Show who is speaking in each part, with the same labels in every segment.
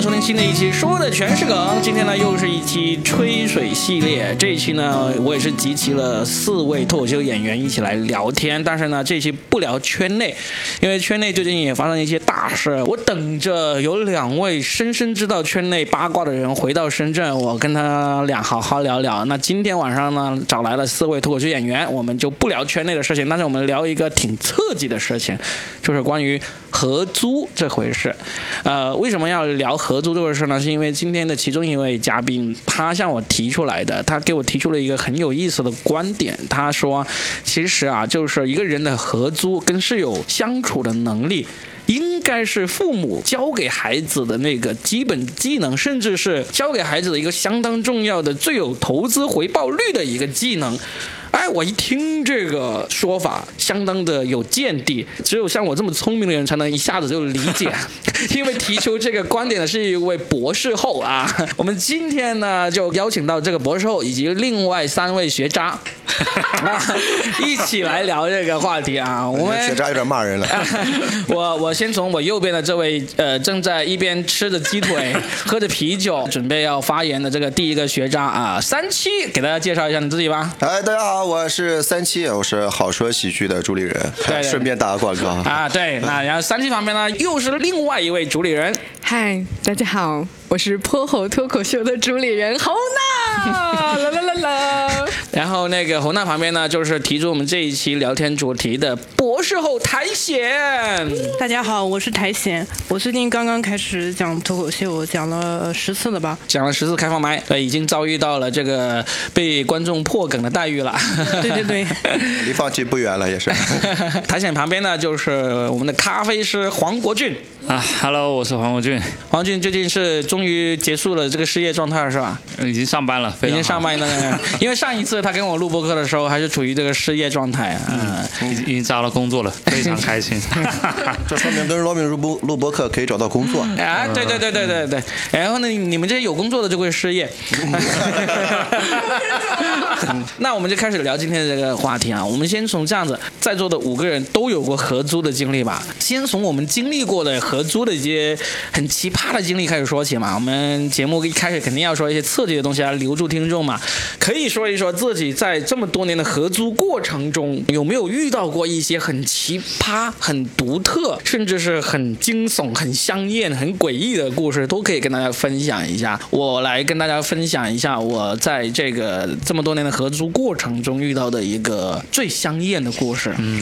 Speaker 1: 家收听新的一期，说的全是梗。今天呢，又是一期吹水系列。这一期呢，我也是集齐了四位脱口秀演员一起来聊天。但是呢，这期不聊圈内，因为圈内最近也发生一些大事。我等着有两位深深知道圈内八卦的人回到深圳，我跟他俩好好聊聊。那今天晚上呢，找来了四位脱口秀演员，我们就不聊圈内的事情，但是我们聊一个挺刺激的事情，就是关于合租这回事。呃，为什么要聊合租这个事呢？是因为今天的其中一位嘉宾，他向我提出来的，他给我提出了一个很有意思的观点。他说，其实啊，就是一个人的合租跟室友相处的能力。应该是父母教给孩子的那个基本技能，甚至是教给孩子的一个相当重要的、最有投资回报率的一个技能。哎，我一听这个说法，相当的有见地。只有像我这么聪明的人，才能一下子就理解。因为提出这个观点的是一位博士后啊。我们今天呢，就邀请到这个博士后以及另外三位学渣，一起来聊这个话题啊。我们
Speaker 2: 学渣有点骂人了。
Speaker 1: 我我先从我右边的这位，呃，正在一边吃着鸡腿，喝着啤酒，准备要发言的这个第一个学渣啊，三七，给大家介绍一下你自己吧。
Speaker 2: 哎，大家好。我是三七，我是好说喜剧的主理人，顺便打个广告
Speaker 1: 啊。对，那然后三七旁边呢，又是另外一位主理人。
Speaker 3: 嗨，大家好，我是泼猴脱口秀的主理人侯娜。啦啦啦啦。
Speaker 1: 然后那个侯娜旁边呢，就是提出我们这一期聊天主题的博士后苔藓。
Speaker 4: 大家好，我是苔藓。我最近刚刚开始讲脱口秀，讲了十次了吧？
Speaker 1: 讲了十次开放麦，呃，已经遭遇到了这个被观众破梗的待遇了。
Speaker 4: 对 对对，
Speaker 2: 离 放弃不远了，也是。
Speaker 1: 苔藓旁边呢，就是我们的咖啡师黄国俊。
Speaker 5: 啊，Hello，我是黄国俊。
Speaker 1: 黄俊最近是终于结束了这个失业状态是吧？
Speaker 5: 已经上班了，
Speaker 1: 已经上班了。因为上一次他跟我录播客的时候，还是处于这个失业状态。
Speaker 5: 嗯，已经已经找到工作了，非常开心。
Speaker 2: 这说明跟罗敏录播录播客可以找到工作。
Speaker 1: 啊，对对对对对对。然后呢，你们这些有工作的就会失业。那我们就开始聊今天的这个话题啊。我们先从这样子，在座的五个人都有过合租的经历吧。先从我们经历过的合租的一些很奇葩的经历开始说起嘛。我们节目一开始肯定要说一些刺激的东西来留住听众嘛。可以说一说自己在这么多年的合租过程中，有没有遇到过一些很奇葩、很独特，甚至是很惊悚、很香艳、很诡异的故事，都可以跟大家分享一下。我来跟大家分享一下我在这个这么多年的合租过程中遇到的一个最香艳的故事。嗯，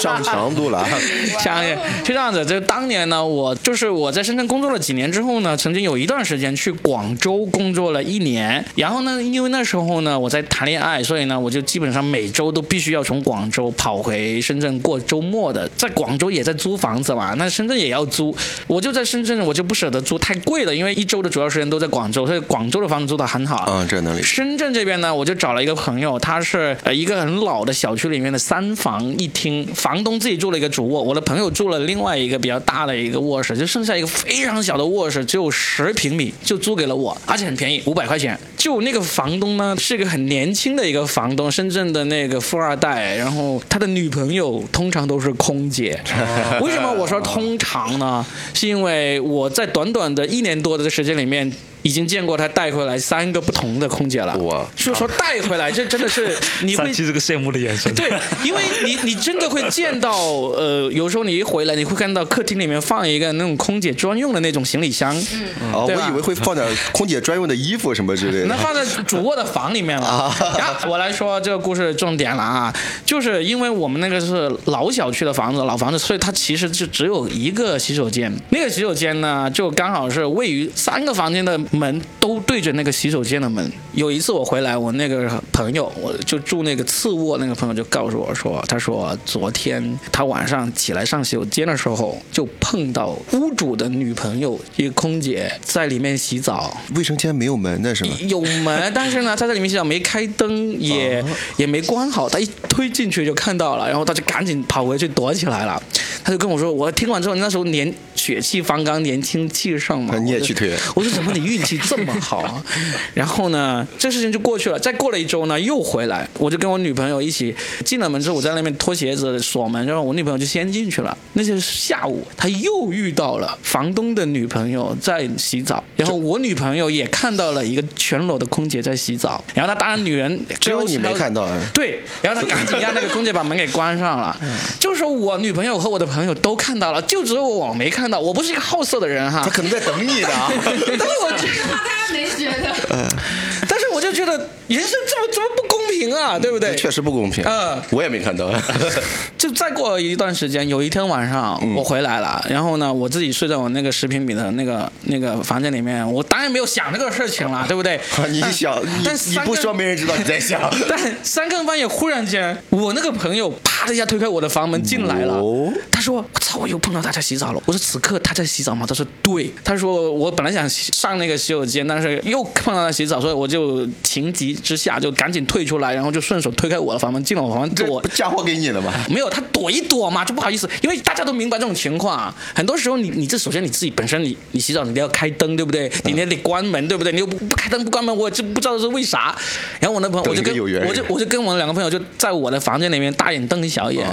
Speaker 2: 上强度了，
Speaker 1: 香艳。就这样子，就当年呢，我就是我在深圳工作了几年之后呢，曾经有一段时间去广州工作了一年，然后呢，因为那时候呢我在谈恋爱，所以呢我就基本上每周都必须要从广州跑回深圳过周末的，在广州也在租房子嘛，那深圳也要租，我就在深圳我就不舍得租太贵了，因为一周的主要时间都在广州，所以广州的房子租的很好。
Speaker 2: 嗯，这能力。
Speaker 1: 深圳这边呢，我就找了一个朋友，他是呃一个很老的小区里面的三房一厅，房东自己住了一个主卧，我的朋友住了另外一个比较大的一个卧室，就剩下一个非常小的卧室，只有十平米，就租给了我，而且很便宜，五百块钱。就那个房东呢，是一个很年轻的一个房东，深圳的那个富二代，然后他的女朋友通常都是空姐。为什么我说通常呢？是因为我在短短的一年多的时间里面。已经见过他带回来三个不同的空姐了。
Speaker 2: 哇！
Speaker 1: 就说带回来，这真的是 你会
Speaker 5: 这个羡慕的眼神。
Speaker 1: 对，因为你你真的会见到，呃，有时候你一回来，你会看到客厅里面放一个那种空姐专用的那种行李箱。
Speaker 2: 嗯。哦，我以为会放点空姐专用的衣服什么之类的。
Speaker 1: 那放在主卧的房里面了。啊。我来说这个故事重点了啊，就是因为我们那个是老小区的房子，老房子，所以它其实就只有一个洗手间。那个洗手间呢，就刚好是位于三个房间的。门都对着那个洗手间的门。有一次我回来，我那个朋友，我就住那个次卧，那个朋友就告诉我说，他说昨天他晚上起来上洗手间的时候，就碰到屋主的女朋友一个空姐在里面洗澡。
Speaker 2: 卫生间没有门的是吗？
Speaker 1: 有门，但是呢，他在里面洗澡没开灯，也也没关好，他一推进去就看到了，然后他就赶紧跑回去躲起来了。他就跟我说，我听完之后，那时候年血气方刚，年轻气盛嘛，
Speaker 2: 你也去推
Speaker 1: 我说怎么你运气这么好啊？然后呢，这事情就过去了。再过了一周呢，又回来，我就跟我女朋友一起进了门之后，我在那边脱鞋子锁门，然后我女朋友就先进去了。那是下午，他又遇到了房东的女朋友在洗澡，然后我女朋友也看到了一个全裸的空姐在洗澡，然后她当然女人
Speaker 2: 只有你没看到啊
Speaker 1: 对，然后他赶紧让那个空姐把门给关上了。就是说我女朋友和我的朋友都看到了，就只有我没看到。我不是一个好色的人哈
Speaker 2: 他，可能在等你呢。
Speaker 1: 但是我
Speaker 3: 他没觉得。
Speaker 1: 但是我就觉得人生这么这么不公平啊，对不对？
Speaker 2: 确实不公平。
Speaker 1: 嗯
Speaker 2: 我也没看到。
Speaker 1: 就再过了一段时间，有一天晚上
Speaker 2: 嗯
Speaker 1: 我回来了，然后呢，我自己睡在我那个十平米的那个那个房间里面，我当然没有想这个事情了，对不对？
Speaker 2: 你想，
Speaker 1: 但
Speaker 2: 你你不说，没人知道你在想。
Speaker 1: 但三更半夜忽然间，我那个朋友啪的一下推开我的房门进来了。
Speaker 2: 哦
Speaker 1: 他说：“我操，我又碰到他在洗澡了。”我说：“此刻他在洗澡吗？”他说：“对。”他说：“我本来想上那个洗手间，但是又碰到他洗澡，所以我就情急之下就赶紧退出来，然后就顺手推开我的房门，进了我房门躲
Speaker 2: 不。嫁祸给你了吗？
Speaker 1: 没有，他躲一躲嘛，就不好意思，因为大家都明白这种情况啊。很多时候你，你这首先你自己本身你你洗澡你都要开灯，对不对？你也得关门，对不对？你又不不开灯不关门，我就不知道是为啥。然后我那朋友我就跟我就我就跟我两个朋友就在我的房间里面大眼瞪小眼，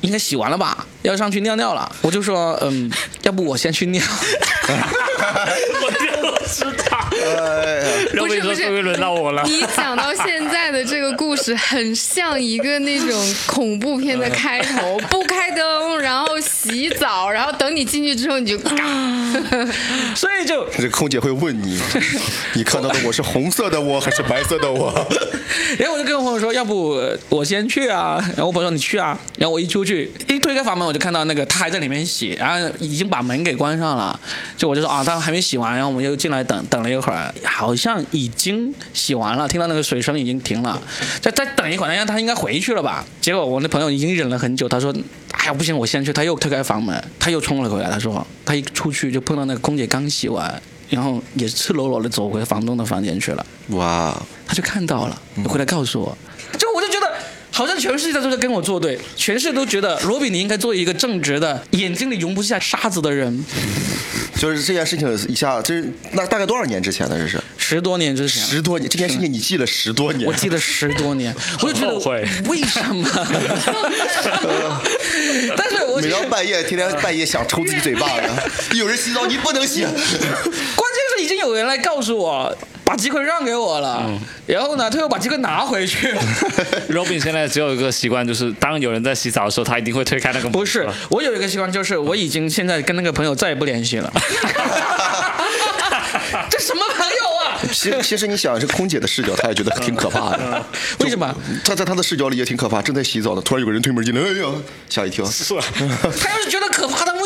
Speaker 1: 应该洗完了吧？要上去尿尿了，我就说嗯，要不我先去尿。
Speaker 5: 我就知道，
Speaker 2: 哎呀，
Speaker 5: 然后你说
Speaker 3: 不是
Speaker 5: 终于轮到我了。
Speaker 3: 你讲到现在的这个故事，很像一个那种恐怖片的开头，不开灯，然后洗澡，然后等你进去之后，你就嘎。
Speaker 1: 所以就
Speaker 2: 这空姐会问你，你看到的我是红色的我还是白色的我？
Speaker 1: 然后我就跟我朋友说，要不我先去啊。然后我朋友说你去啊。然后我一出去，一推开房门，我就看到那个他还在里面洗，然后已经把门给关上了。就我就说啊，他还没洗完。然后我们又进来等等了一会儿，好像已经洗完了，听到那个水声已经停了。再再等一会儿，他应该回去了吧？结果我那朋友已经忍了很久，他说。哎呀，不行，我先去。他又推开房门，他又冲了回来。他说，他一出去就碰到那个空姐刚洗完，然后也赤裸裸的走回房东的房间去了。
Speaker 2: 哇，
Speaker 1: 他就看到了，回来告诉我，就我就觉得。好像全世界都在跟我作对，全世界都觉得罗比你应该做一个正直的、眼睛里容不下沙子的人。
Speaker 2: 就是这件事情一下，这是那大概多少年之前的？这是
Speaker 1: 十多年之前，
Speaker 2: 十多年，这件事情你记了十多年。
Speaker 1: 我记了十多年，我就觉得为什么？但是我
Speaker 2: 每到半夜，天天半夜想抽自己嘴巴子，有人洗澡你不能洗。
Speaker 1: 关键是已经有人来告诉我，把机会让给我了，然后呢，他又把机会拿回去。
Speaker 5: Robin 现在只有一个习惯，就是当有人在洗澡的时候，他一定会推开那个门。
Speaker 1: 不是，我有一个习惯，就是我已经现在跟那个朋友再也不联系了。这什么朋友啊？
Speaker 2: 其实其实你想，这空姐的视角，她也觉得挺可怕的。
Speaker 1: 为什么？
Speaker 2: 她在她的视角里也挺可怕，正在洗澡呢，突然有个人推门进来，哎呀，吓一跳。
Speaker 1: 是。她要是觉得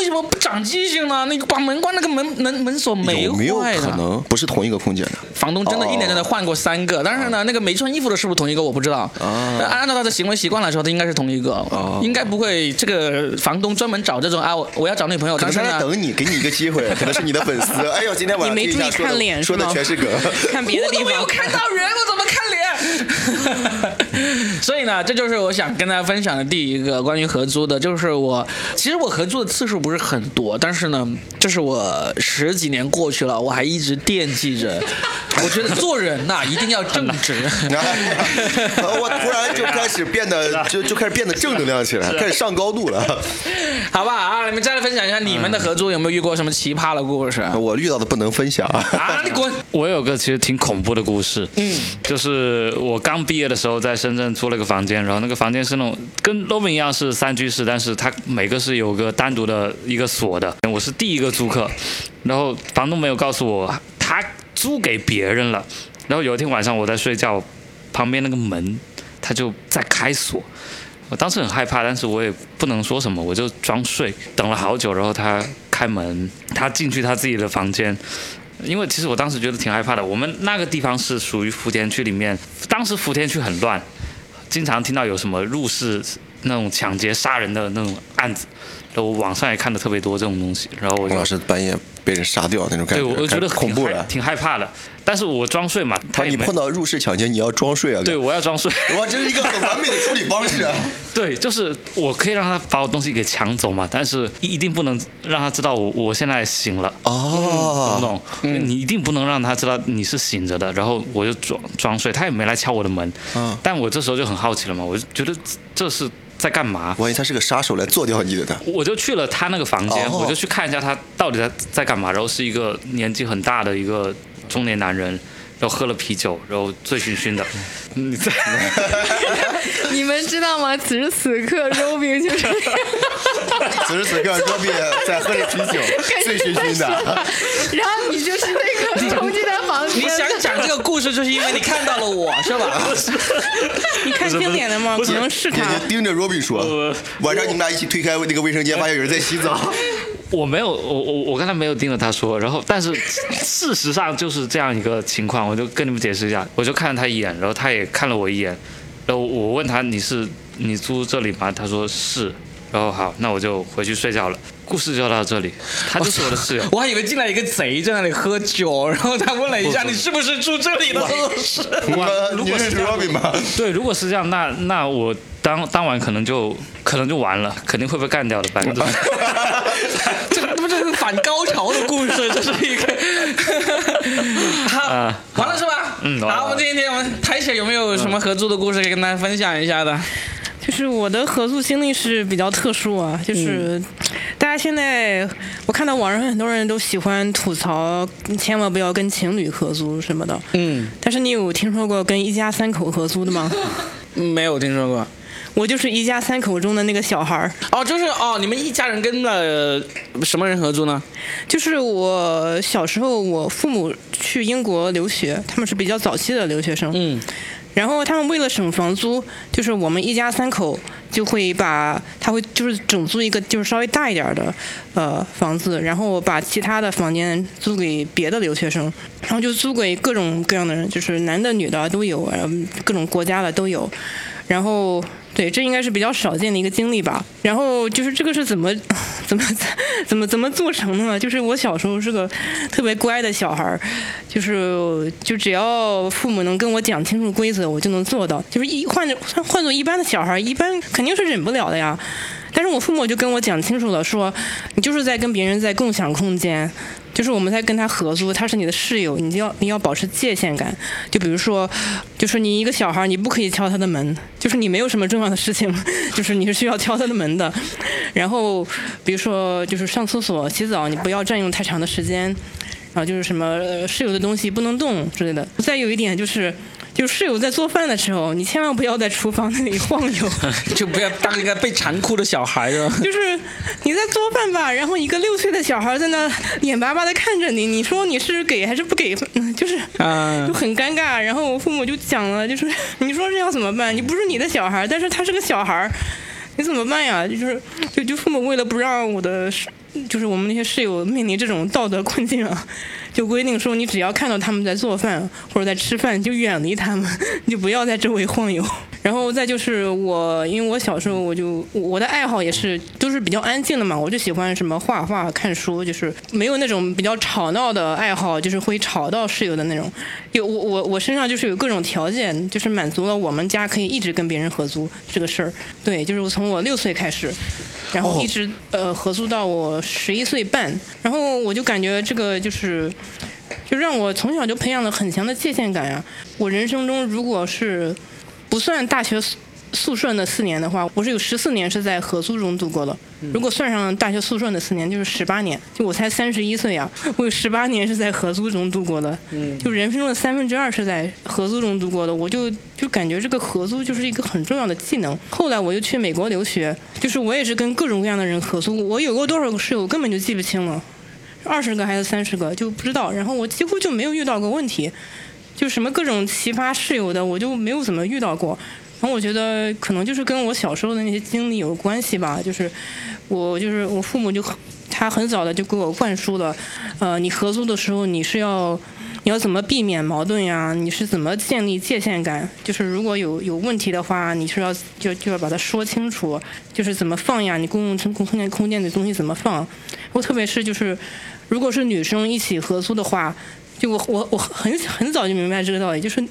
Speaker 1: 什么不长记性呢？那个把门关，那个门门门锁没
Speaker 2: 有没有
Speaker 1: 坏的。
Speaker 2: 可能不是同一个空间的？
Speaker 1: 房东真的一年真的换过三个，但是呢，那个没穿衣服的是不是同一个我不知道。但按照他的行为习惯来说，他应该是同一个，应该不会这个房东专门找这种啊，我我要找女朋友，
Speaker 2: 可能
Speaker 1: 但是呢，
Speaker 2: 是在等你，给你一个机会，可能是你的粉丝。哎呦，今天晚上
Speaker 4: 你没注意看脸
Speaker 2: 说的
Speaker 4: 是吗
Speaker 2: 全是梗。
Speaker 4: 看别的地
Speaker 1: 我都没有。看到人，我怎么看脸？所以呢，这就是我想跟大家分享的第一个关于合租的，就是我其实我合租的次数不是很多，但是呢，就是我十几年过去了，我还一直惦记着。我觉得做人呐、一定要正直。
Speaker 2: 然后我突然就开始变得就就开始变得正能量起来，开始上高度了。
Speaker 1: 好不好啊，你们再来分享一下你们的合租有没有遇过什么奇葩的故事？
Speaker 2: 我遇到的不能分享。
Speaker 1: 啊，你滚！
Speaker 5: 我有个其实挺恐怖的故事，嗯，就是我刚毕业的时候在深圳租了个房间，然后那个房间是那种跟 Robin 一样是三居室，但是它每个是有个单独的一个锁的。我是第一个租客，然后房东没有告诉我他租给别人了，然后有一天晚上我在睡觉，旁边那个门它就在开锁。我当时很害怕，但是我也不能说什么，我就装睡，等了好久，然后他开门，他进去他自己的房间，因为其实我当时觉得挺害怕的。我们那个地方是属于福田区里面，当时福田区很乱，经常听到有什么入室那种抢劫、杀人的那种案子，然后网上也看的特别多这种东西。然后我
Speaker 2: 老师半夜被人杀掉那种感
Speaker 1: 哎
Speaker 2: 觉，
Speaker 5: 对，我就觉得
Speaker 2: 恐怖了。
Speaker 5: 挺害怕的。但是我装睡嘛，他也没
Speaker 2: 你碰到入室抢劫，你要装睡啊？
Speaker 5: 对，我要装睡。
Speaker 2: 哇，这是一个很完美的处理方式啊！
Speaker 5: 对，就是我可以让他把我东西给抢走嘛，但是一定不能让他知道我我现在醒了。哦懂不
Speaker 2: 哦，
Speaker 5: 懂？你一定不能让他知道你是醒着的，然后我就装装睡，他也没来敲我的门。
Speaker 2: 嗯
Speaker 5: 但我这时候就很好奇了嘛，我就觉得这是在干嘛？
Speaker 2: 万一他是个杀手来做掉你的呢？
Speaker 5: 我就去了他那个房间，
Speaker 2: 哦
Speaker 5: 我就去看一下他到底在在干嘛。然后是一个年纪很大的一个中年男人，然后喝了啤酒，然后醉醺醺的。你在
Speaker 3: 你们知道吗？此时此刻，Robin 就是
Speaker 2: 此时此刻，Robin 在喝着啤酒，醉醺醺的。
Speaker 3: 然后你就是那个冲进他房间，
Speaker 1: 你想讲这个故事，就是因为你看到了我，是吧？
Speaker 4: 你看经典的吗？可能是
Speaker 2: 眼
Speaker 4: 他。
Speaker 2: 睛盯着 Robin 说，晚上你们俩一起推开那个卫生间，发现有人在洗澡。
Speaker 5: 我没有，我我我刚才没有盯着他说，然后但是 事实上就是这样一个情况，我就跟你们解释一下，我就看了他一眼，然后他也看了我一眼，然后我问他你是你租这里吗？他说是，然后好，那我就回去睡觉了。故事就到这里，他就是我的室友。
Speaker 1: 我还以为进来一个贼在那里喝酒，然后他问了一下你是不是住这里的？
Speaker 5: 是如果是这样
Speaker 2: Robin 吗？
Speaker 5: 对，如果是这样，那那我当当晚可能就可能就完了，肯定会被干掉的，百分
Speaker 1: 这不这是反高潮的故事，这是一个。好，
Speaker 5: 啊
Speaker 1: 完了是吧？
Speaker 5: 嗯完了
Speaker 1: 好，我们今天我们台姐有没有什么合租的故事可以跟大家分享一下的？
Speaker 4: 就是我的合租经历是比较特殊啊，就是大家现在我看到网上很多人都喜欢吐槽，千万不要跟情侣合租什么的。
Speaker 1: 嗯，
Speaker 4: 但是你有听说过跟一家三口合租的吗？
Speaker 1: 没有听说过。
Speaker 4: 我就是一家三口中的那个小孩儿，
Speaker 1: 哦，就是哦，你们一家人跟了什么人合租呢？
Speaker 4: 就是我小时候我父母去英国留学，他们是比较早期的留学生。
Speaker 1: 嗯，
Speaker 4: 然后他们为了省房租，就是我们一家三口就会把他会就是整租一个就是稍微大一点儿的呃房子，然后把其他的房间租给别的留学生，然后就租给各种各样的人，就是男的女的都有，然后各种国家的都有，然后。对，这应该是比较少见的一个经历吧。然后就是这个是怎么怎么怎么怎么做成的呢？就是我小时候是个特别乖的小孩儿，就是就只要父母能跟我讲清楚规则，我就能做到。就是一换换做一般的小孩儿，一般肯定是忍不了的呀。但是我父母就跟我讲清楚了，说你就是在跟别人在共享空间，就是我们在跟他合租，他是你的室友，你就要你要保持界限感。就比如说，就是你一个小孩，你不可以敲他的门，就是你没有什么重要的事情，就是你是需要敲他的门的。然后比如说，就是上厕所、洗澡，你不要占用太长的时间。然后就是什么室友的东西不能动之类的。再有一点就是。就室友在做饭的时候，你千万不要在厨房那里晃悠。
Speaker 1: 就不要当一个被残酷的小孩是吧？
Speaker 4: 就是你在做饭吧，然后一个六岁的小孩在那眼巴巴的看着你，你说你是给还是不给？嗯，就是
Speaker 1: 啊
Speaker 4: 就很尴尬。然后我父母就讲了，就是你说这要怎么办？你不是你的小孩，但是他是个小孩，你怎么办呀？就是就就父母为了不让我的室，就是我们那些室友面临这种道德困境啊，就规定说你只要看到他们在做饭或者在吃饭，就远离他们，你 就不要在周围晃悠。然后再就是我，因为我小时候我就我的爱好也是都是比较安静的嘛，我就喜欢什么画画、看书，就是没有那种比较吵闹的爱好，就是会吵到室友的那种。有我我我身上就是有各种条件，就是满足了我们家可以一直跟别人合租这个事儿。对，就是我从我六岁开始，然后一直、呃合租到我十一岁半，然后我就感觉这个就是。就让我从小就培养了很强的界限感呀、我人生中如果是不算大学宿宿舍那四年的话，我是有十四年是在合租中度过的。如果算上大学宿舍那四年，就是十八年。就我才三十一岁呀，我有十八年是在合租中度过的。就人生中的三分之二是在合租中度过的，我就就感觉这个合租就是一个很重要的技能。后来我又去美国留学，就是我也是跟各种各样的人合租，我有过多少个室友根本就记不清了。二十个还是三十个就不知道，然后我几乎就没有遇到过问题，就什么各种奇葩室友的我就没有怎么遇到过。然后我觉得可能就是跟我小时候的那些经历有关系吧，就是我就是我父母就他很早的就给我灌输了，呃，你合租的时候你是要。你要怎么避免矛盾呀？你是怎么建立界限感？就是如果有有问题的话，你是要就就要把它说清楚，就是怎么放呀？你公共空空间空间的东西怎么放？我特别是就是，如果是女生一起合租的话。就我我我很很早就明白这个道理，就是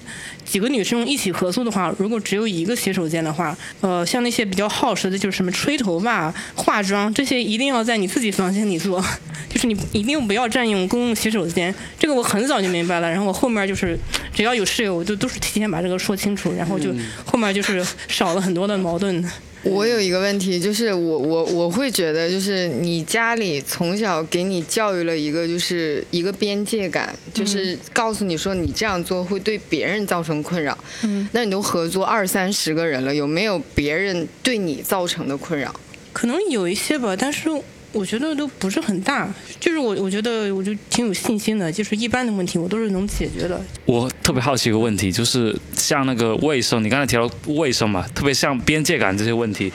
Speaker 4: 几个女生一起合租的话，如果只有一个洗手间的话，呃，像那些比较耗时的，就是什么吹头发、化妆这些，一定要在你自己房间里做，就是你一定不要占用公共洗手间。这个我很早就明白了，然后我后面就是只要有室友，我就都是提前把这个说清楚，然后就后面就是少了很多的矛盾。
Speaker 3: 我有一个问题，就是我我我会觉得，就是你家里从小给你教育了一个，就是一个边界感，就是告诉你说你这样做会对别人造成困扰。
Speaker 4: 嗯，
Speaker 3: 那你都合作二三十个人了，有没有别人对你造成的困扰？
Speaker 4: 可能有一些吧，但是我觉得都不是很大。就是我我觉得我就挺有信心的，就是一般的问题我都是能解决的。
Speaker 5: 我特别好奇一个问题，就是像那个卫生，你刚才提到卫生嘛，特别像边界感这些问题，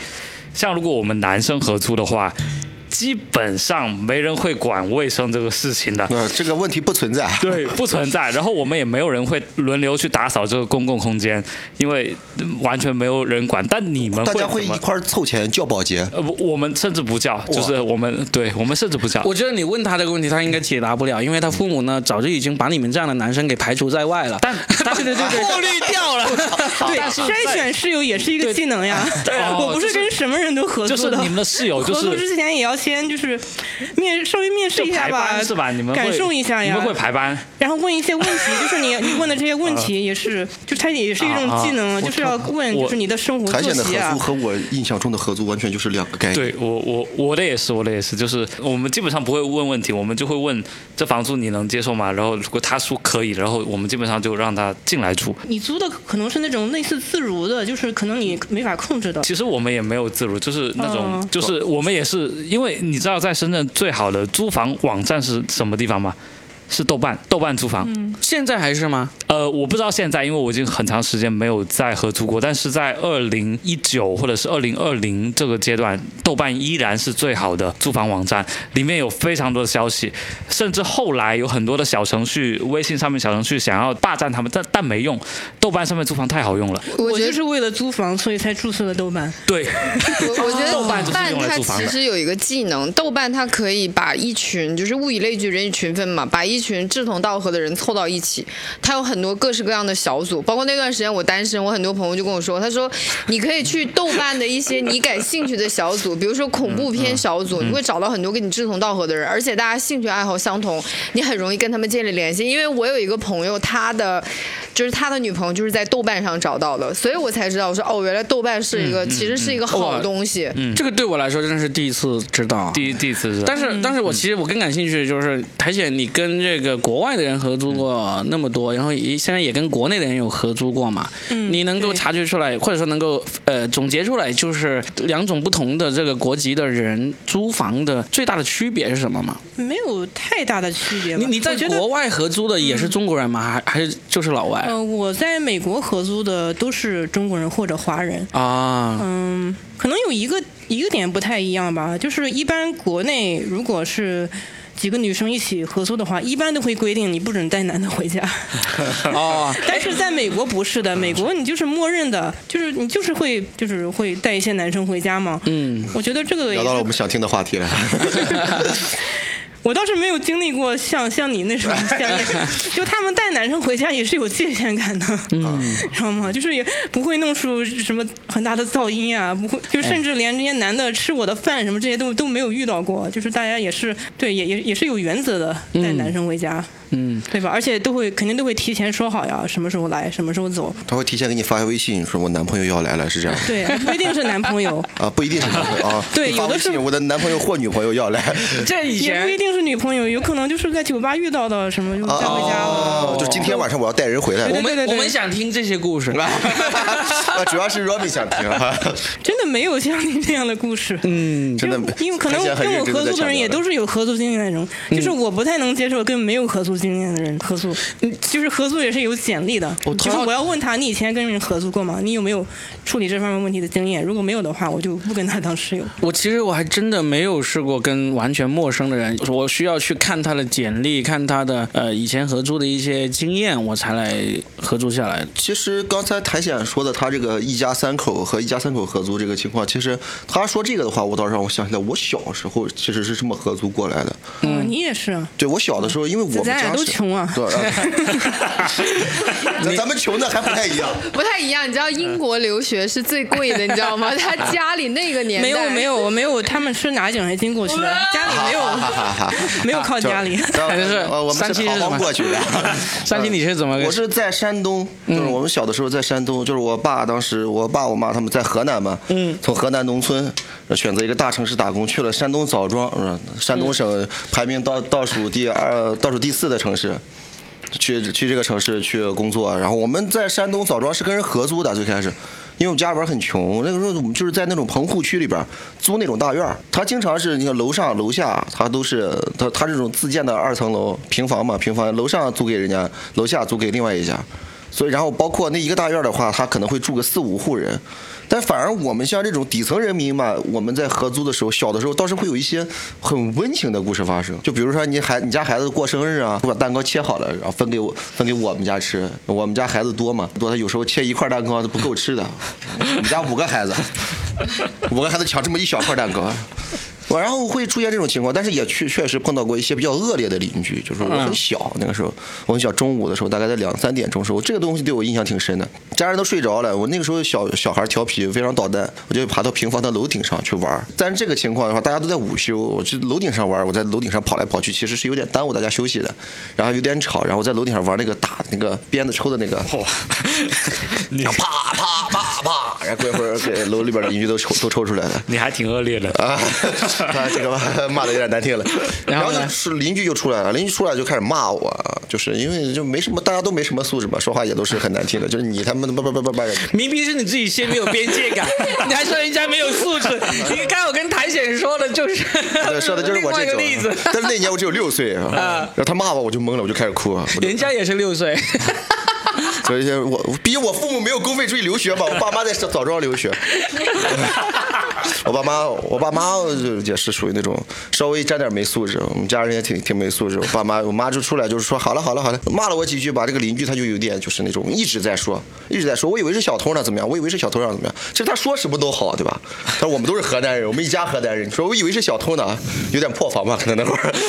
Speaker 5: 像如果我们男生合租的话，基本上没人会管卫生这个事情的。
Speaker 2: 呃，这个问题不存在。
Speaker 5: 对，不存在。然后我们也没有人会轮流去打扫这个公共空间，因为完全没有人管。但你们
Speaker 2: 大家会一块儿凑钱叫保洁。
Speaker 5: 呃，不，我们甚至不叫，就是我们对我们甚至不叫。
Speaker 1: 我觉得你问他这个问题，他应该解答不了，因为他父母呢早就已经把你们这样的男生给排除在外了，
Speaker 5: 但 但
Speaker 1: 对对对对，过滤掉了。
Speaker 4: 对，筛选室友也是一个技能呀。
Speaker 5: 对啊
Speaker 4: 我不
Speaker 5: 是是
Speaker 4: 跟什么人都合
Speaker 5: 就是
Speaker 4: 租的。
Speaker 5: 你们的室友就
Speaker 4: 合租
Speaker 5: 是
Speaker 4: 之前也要先就是面稍微面试一下
Speaker 5: 吧是吧？你们
Speaker 4: 感受一下呀。
Speaker 5: 你们会排班？
Speaker 4: 然后问一些问题，就是你 你问的这些问题也是，就它也是一种技能，就是要问就是你的生活
Speaker 2: 苔
Speaker 4: 作息啊
Speaker 2: 藓的合租。和我印象中的合租完全就是两个概念。
Speaker 5: 对我我我的也是，我的也是，就是我们基本上不会问问题，我们就会问这房租你能接受吗？然后如果他说可以，然后我们基本上就让他进来住。
Speaker 4: 你租的可能是那种类似自如的，就是可能你没法控制的。
Speaker 5: 其实我们也没有自如，就是那种，
Speaker 4: 嗯
Speaker 5: 就是我们也是，因为你知道在深圳最好的租房网站是什么地方吗？是豆瓣，豆瓣租房。
Speaker 1: 嗯现在还是吗？
Speaker 5: 呃，我不知道现在，因为我已经很长时间没有再合租过，但是在二零一九或者是二零二零这个阶段，豆瓣依然是最好的租房网站，里面有非常多的消息，甚至后来有很多的小程序，微信上面小程序想要霸占他们，但但没用，豆瓣上面租房太好用了。
Speaker 3: 我觉得
Speaker 4: 我就是为了租房，所以才注册了豆瓣。
Speaker 5: 对，
Speaker 3: 我我觉得
Speaker 5: 豆瓣
Speaker 3: 它
Speaker 5: 租房的
Speaker 3: 其实有一个技能，豆瓣它可以把一群就是物以类聚，人以群分嘛，把一群志同道合的人凑到一起。他有很多各式各样的小组，包括那段时间我单身，我很多朋友就跟我说，他说你可以去豆瓣的一些你感兴趣的小组，比如说恐怖片小组，你会找到很多跟你志同道合的人，而且大家兴趣爱好相同，你很容易跟他们建立联系。因为我有一个朋友，他的就是他的女朋友就是在豆瓣上找到的，所以我才知道，我说哦，原来豆瓣是一个、其实是一个好东西。
Speaker 1: 嗯这个对我来说真的是第一次知道。
Speaker 5: 第一第一次知道，
Speaker 1: 但是，但是我其实我更感兴趣的就是，苔姐，你跟这个国外的人合租过那么多，然后也现在也跟国内的人有合租过嘛？
Speaker 4: 嗯
Speaker 1: 你能够察觉出来，或者说能够呃总结出来，就是两种不同的这个国籍的人租房的最大的区别是什么吗？
Speaker 4: 没有太大的区别。
Speaker 1: 你你在国外合租的也是中国人吗？还还是就是老外
Speaker 4: 呃，我在美国合租的都是中国人或者华人。
Speaker 1: 啊？
Speaker 4: 嗯，可能有一个一个点不太一样吧，就是一般国内如果是几个女生一起合租的话，一般都会规定你不准带男的回家。
Speaker 1: 哦，
Speaker 4: 但是在美国不是的，美国你就是默认的，就是你就是会就是会带一些男生回家嘛。
Speaker 1: 嗯，
Speaker 4: 我觉得这个也
Speaker 2: 聊到了我们想听的话题了。
Speaker 4: 我倒是没有经历过像像你那种 像就他们带男生回家也是有界限感的，嗯，知道吗？就是也不会弄出什么很大的噪音啊，不会，就甚至连这些男的吃我的饭什么这些都都没有遇到过，就是大家也是对也也也是有原则的带男生回家，
Speaker 1: 嗯，
Speaker 4: 对吧？而且都会肯定都会提前说好呀，什么时候来，什么时候走，
Speaker 2: 他会提前给你发微信，说我男朋友要来了，是这样。
Speaker 4: 对，不一定是男朋友，
Speaker 2: 啊，不一定是男朋友啊。
Speaker 4: 对有的是
Speaker 2: 微信，我的男朋友或女朋友要来。
Speaker 1: 这以前
Speaker 4: 也不一定是女朋友，有可能就是在酒吧遇到的什么就带回家了。
Speaker 2: 哦，就今天晚上我要带人回来。
Speaker 1: 我们我们想听这些故事。
Speaker 2: 啊，主要是 Robin 想听啊。
Speaker 4: 真的没有像你这样的故事。
Speaker 1: 嗯，
Speaker 2: 真的
Speaker 4: 因为因为可能跟我合租的人也都是有合租经验的人，就是我不太能接受跟没有合租经验的人合租，嗯就是合租也是有简历的，就是我要问他你以前跟人合租过吗？你有没有处理这方面问题的经验？如果没有的话，我就不跟他当室友。
Speaker 1: 我其实我还真的没有试过跟完全陌生的人，我我需要去看他的简历，看他的呃以前合租的一些经验，我才来合租下来。
Speaker 2: 其实刚才苔藓说的，他这个一家三口和一家三口合租这个情况，其实他说这个的话，我倒是让我想起来，我小时候其实是这么合租过来的。
Speaker 4: 嗯，你也是啊。
Speaker 2: 对我小的时候，因为我们
Speaker 4: 咱俩
Speaker 2: 家
Speaker 4: 都穷啊
Speaker 2: 对，那咱们穷的还不太一样。
Speaker 3: 不太一样，你知道英国留学是最贵的，你知道吗？他家里那个年代
Speaker 4: 没有没有，我没有，他们是拿奖学金过去的，家里没有
Speaker 2: 哈哈哈哈
Speaker 4: 没有靠家里。
Speaker 2: 反
Speaker 1: 正是
Speaker 2: 呃我们是逃
Speaker 1: 三七是什么
Speaker 2: 荒过去的。
Speaker 1: 山西，你是怎么？
Speaker 2: 我是在山东，就是我们小的时候在山东，就是我爸当时我爸我妈他们在河南嘛，嗯，从河南农村呃选择一个大城市打工，去了山东枣庄，是吧山东省排名倒倒数第二、倒数第四的城市。去去这个城市去工作，然后我们在山东枣庄是跟人合租的，最开始，因为我们家里边很穷，那个时候我们就是在那种棚户区里边租那种大院，他经常是你看楼上楼下他都是他他这种自建的二层楼平房嘛，平房楼上租给人家，楼下租给另外一家，所以然后包括那一个大院的话，他可能会住个四五户人。但反而我们像这种底层人民嘛，我们在合租的时候，小的时候倒是会有一些很温情的故事发生。就比如说你孩你家孩子过生日啊，把蛋糕切好了，然后分给我分给我们家吃。我们家孩子多嘛，多他有时候切一块蛋糕都不够吃的。我们家五个孩子，五个孩子抢这么一小块蛋糕。我然后会出现这种情况，但是也确确实碰到过一些比较恶劣的邻居，就是我很小那个时候，我很小，中午的时候大概在两三点钟时候，这个东西对我印象挺深的。家人都睡着了，我那个时候小小孩调皮，非常捣蛋，我就爬到平房的楼顶上去玩。但是这个情况的话，大家都在午休，我去楼顶上玩，我在楼顶上跑来跑去，其实是有点耽误大家休息的，然后有点吵，然后在楼顶上玩那个打那个鞭子抽的那个，然后啪啪啪啪，然后过一会儿给楼里边的邻居都抽都抽出来了。
Speaker 5: 你还挺恶劣的。
Speaker 2: 啊，他这个骂的有点难听了，
Speaker 1: 然后呢
Speaker 2: 是邻居就出来了，邻居出来就开始骂我，就是因为就没什么，大家都没什么素质嘛，说话也都是很难听的，就是你他妈的叭叭叭叭叭，
Speaker 1: 明明是你自己先没有边界感，你还说人家没有素质。你看我跟苔藓说的就是，
Speaker 2: 对说的就是我这种
Speaker 1: 个例子。。
Speaker 2: 但是那年我只有六岁啊，然后他骂我我就懵了，我就开始哭啊，
Speaker 1: 人家也是六岁，
Speaker 2: 所以我毕竟我父母没有公费出去留学嘛，我爸妈在枣庄留学。我爸妈，我爸妈就也是属于那种稍微沾点没素质，我们家人也挺挺没素质。我爸妈，我妈就出来就是说好了好了好了，骂了我几句吧。这个邻居他就有点就是那种一直在说，一直在说，我以为是小偷呢，怎么样？我以为是小偷呢，怎么样？其实他说什么都好，对吧？他说我们都是河南人，我们一家河南人。你说我以为是小偷呢，有点破防吧？可能那会儿。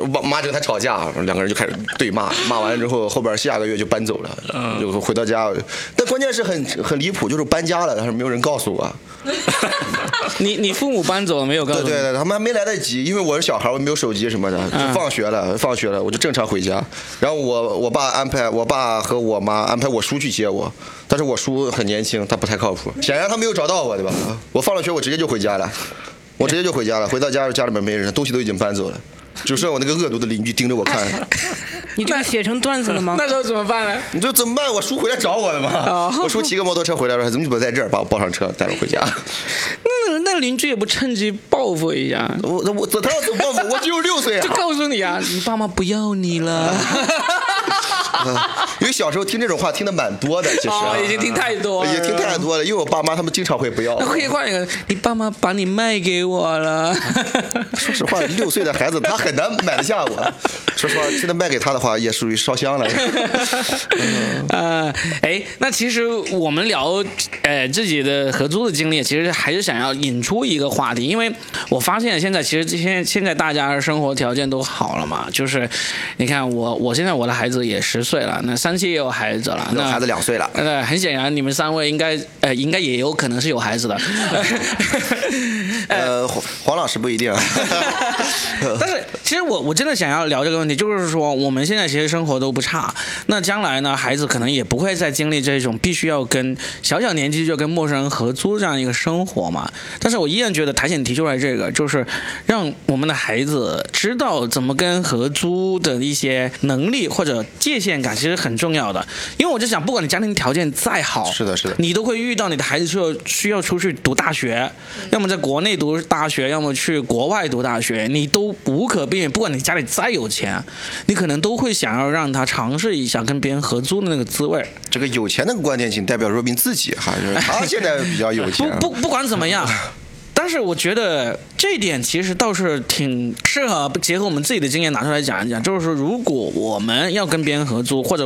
Speaker 2: 我妈就跟他吵架，两个人就开始对骂，骂完了之后，后边下个月就搬走了，就回到家。但关键是很很离谱，就是搬家了，但是没有人告诉我。
Speaker 1: 你你父母搬走了没有？告诉
Speaker 2: 对对对，他们还没来得及，因为我是小孩，我没有手机什么的，就放学了，放学了，我就正常回家。然后我我爸安排，我爸和我妈安排我叔去接我，但是我叔很年轻，他不太靠谱，显然他没有找到我，对吧？我放了学，我直接就回家了，我直接就回家了。回到家，家里面没人，东西都已经搬走了，只剩我那个恶毒的邻居盯着我看。
Speaker 4: 你这个写成段子了吗？
Speaker 1: 那时候怎么办呢？
Speaker 2: 你说怎么办？我叔回来找我了嘛？
Speaker 1: 哦
Speaker 2: 我叔骑个摩托车回来了，怎么怎么在这儿把我抱上车带我回家？
Speaker 1: 那那邻居也不趁机报复一下，
Speaker 2: 我我他要怎么报复？我只有六岁啊
Speaker 1: 就！告诉你啊，你爸妈不要你了。
Speaker 2: 因为小时候听这种话听的蛮多的，其实、啊
Speaker 1: 哦，已经听太多了，
Speaker 2: 也听太多了。因为我爸妈他们经常会不要我。
Speaker 1: 那可以换一个，你爸妈把你卖给我了。
Speaker 2: 说实话，六岁的孩子他很难买得下我。说实话，现在卖给他的话，也属于烧香了。
Speaker 1: 呃，哎，那其实我们聊呃自己的合租的经历，其实还是想要引出一个话题，因为我发现现在其实这些现在大家生活条件都好了嘛，就是你看我我现在我的孩子也十岁了，那三七也有孩子了，那
Speaker 2: 那孩子两岁了，
Speaker 1: 呃，很显然你们三位应该呃应该也有可能是有孩子的，
Speaker 2: 呃，黄黄老师不一定。
Speaker 1: 但是其实我我真的想要聊这个问题，就是说我们现在其实生活都不差，那将来呢，孩子可能也不会再经历这种必须要跟小小年纪就跟陌生人合租这样一个生活嘛。但是我依然觉得苔藓提出来这个，就是让我们的孩子知道怎么跟合租的一些能力或者界限感，其实很重要的。因为我就想，不管你家庭条件再好，
Speaker 2: 是的是的
Speaker 1: 你都会遇到你的孩子需要需要出去读大学，要么在国内读大学，要么去国外读大学，你都无可避免。不管你家里再有钱，你可能都会想要让他尝试一下跟别人合租的那个滋味。
Speaker 2: 这个有钱那个观点仅代表若冰自己哈，就是他现在比较有钱。
Speaker 1: 不不不管怎么样，但是我觉得这一点其实倒是挺适合结合我们自己的经验拿出来讲一讲。就是说，如果我们要跟别人合租，或者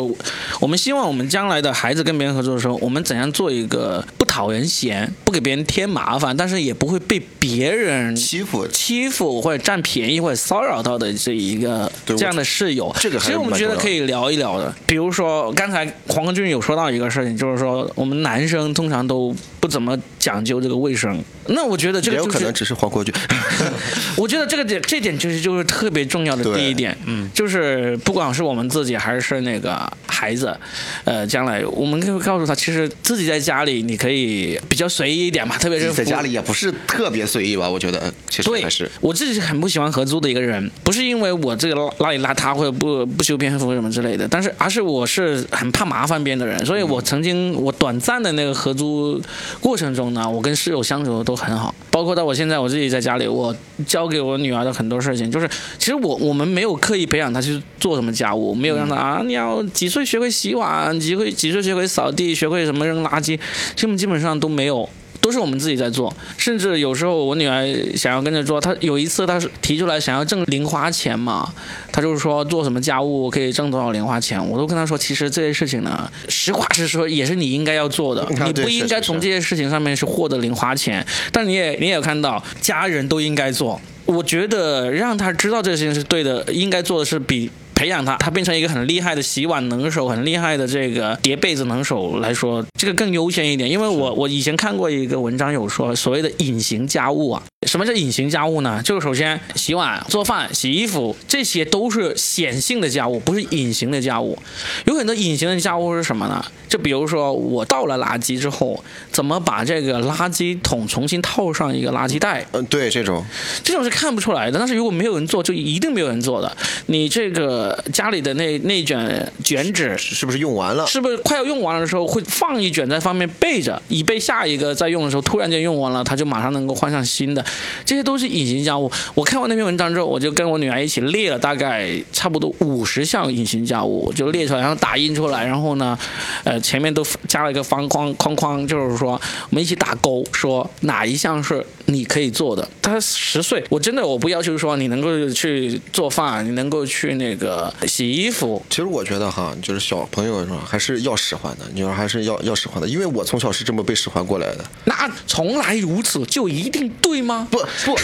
Speaker 1: 我们希望我们将来的孩子跟别人合作的时候，我们怎样做一个不讨人嫌、不给别人添麻烦，但是也不会被别人
Speaker 2: 欺负
Speaker 1: 欺负或者占便宜或者骚扰到的这一个这样的室友，
Speaker 2: 这个
Speaker 1: 其实我们觉得可以聊一聊的。比如说刚才黄克军有说到一个事情，就是说我们男生通常都不怎么讲究这个卫生。那我觉得这个就是
Speaker 2: 有可能只是黄国军。
Speaker 1: 我觉得这个点，这点就是就是特别重要的第一点，嗯，就是不管是我们自己还是那个孩子，呃，将来我们可以告诉他，其实自己在家里你可以比较随意一点嘛，特别是
Speaker 2: 在家里也不是特别随意吧？我觉得其实
Speaker 1: 对
Speaker 2: 还是，
Speaker 1: 我自己是很不喜欢合租的一个人，不是因为我这个邋里邋遢或者不不修边幅什么之类的，但是而是我是很怕麻烦别人的人，所以我曾经我短暂的那个合租过程中呢，我跟室友相处的都很好，包括到我现在我自己在家里，我教给我女儿的很多事情，就是其实我我们没有刻意培养她去做什么家务，没有让她啊你要几岁学会洗碗，几岁几岁学会扫地，学会什么扔垃圾，基本基本上都没有。都是我们自己在做，甚至有时候我女儿想要跟着做，她有一次她是提出来想要挣零花钱嘛，她就是说做什么家务可以挣多少零花钱，我都跟她说，其实这些事情呢，实话实说也是你应该要做的，
Speaker 2: 啊
Speaker 1: 你不应该从这些事情上面去获得零花钱，但你也你也有看到，家人都应该做，我觉得让她知道这些事情是对的，应该做的是比。培养他，他变成一个很厉害的洗碗能手，很厉害的这个叠被子能手来说，这个更优先一点。因为我我以前看过一个文章，有说所谓的隐形家务啊，什么叫隐形家务呢？就是首先洗碗、做饭、洗衣服，这些都是显性的家务，不是隐形的家务。有很多隐形的家务是什么呢？就比如说我倒了垃圾之后，怎么把这个垃圾桶重新套上一个垃圾袋？
Speaker 2: 嗯，对这种
Speaker 1: 这种是看不出来的，但是如果没有人做，就一定没有人做的。你这个家里的那那卷卷纸，
Speaker 2: 是不是用完了？
Speaker 1: 是不是快要用完了的时候会放一卷在方面备着，以备下一个再用的时候突然间用完了，他就马上能够换上新的。这些都是隐形家务。我看完那篇文章之后，我就跟我女儿一起列了大概差不多五十项隐形家务，就列出来，然后打印出来，然后呢，呃，前面都加了一个方框框框，就是说我们一起打勾，说哪一项是你可以做的。他十岁，我真的我不要求说你能够去做饭，你能够去那个洗衣服，
Speaker 2: 其实我觉得哈，就是小朋友是吧，还是要使唤的，你说还是要要使唤的，因为我从小是这么被使唤过来的。
Speaker 1: 那从来如此就一定对吗？
Speaker 2: 不不，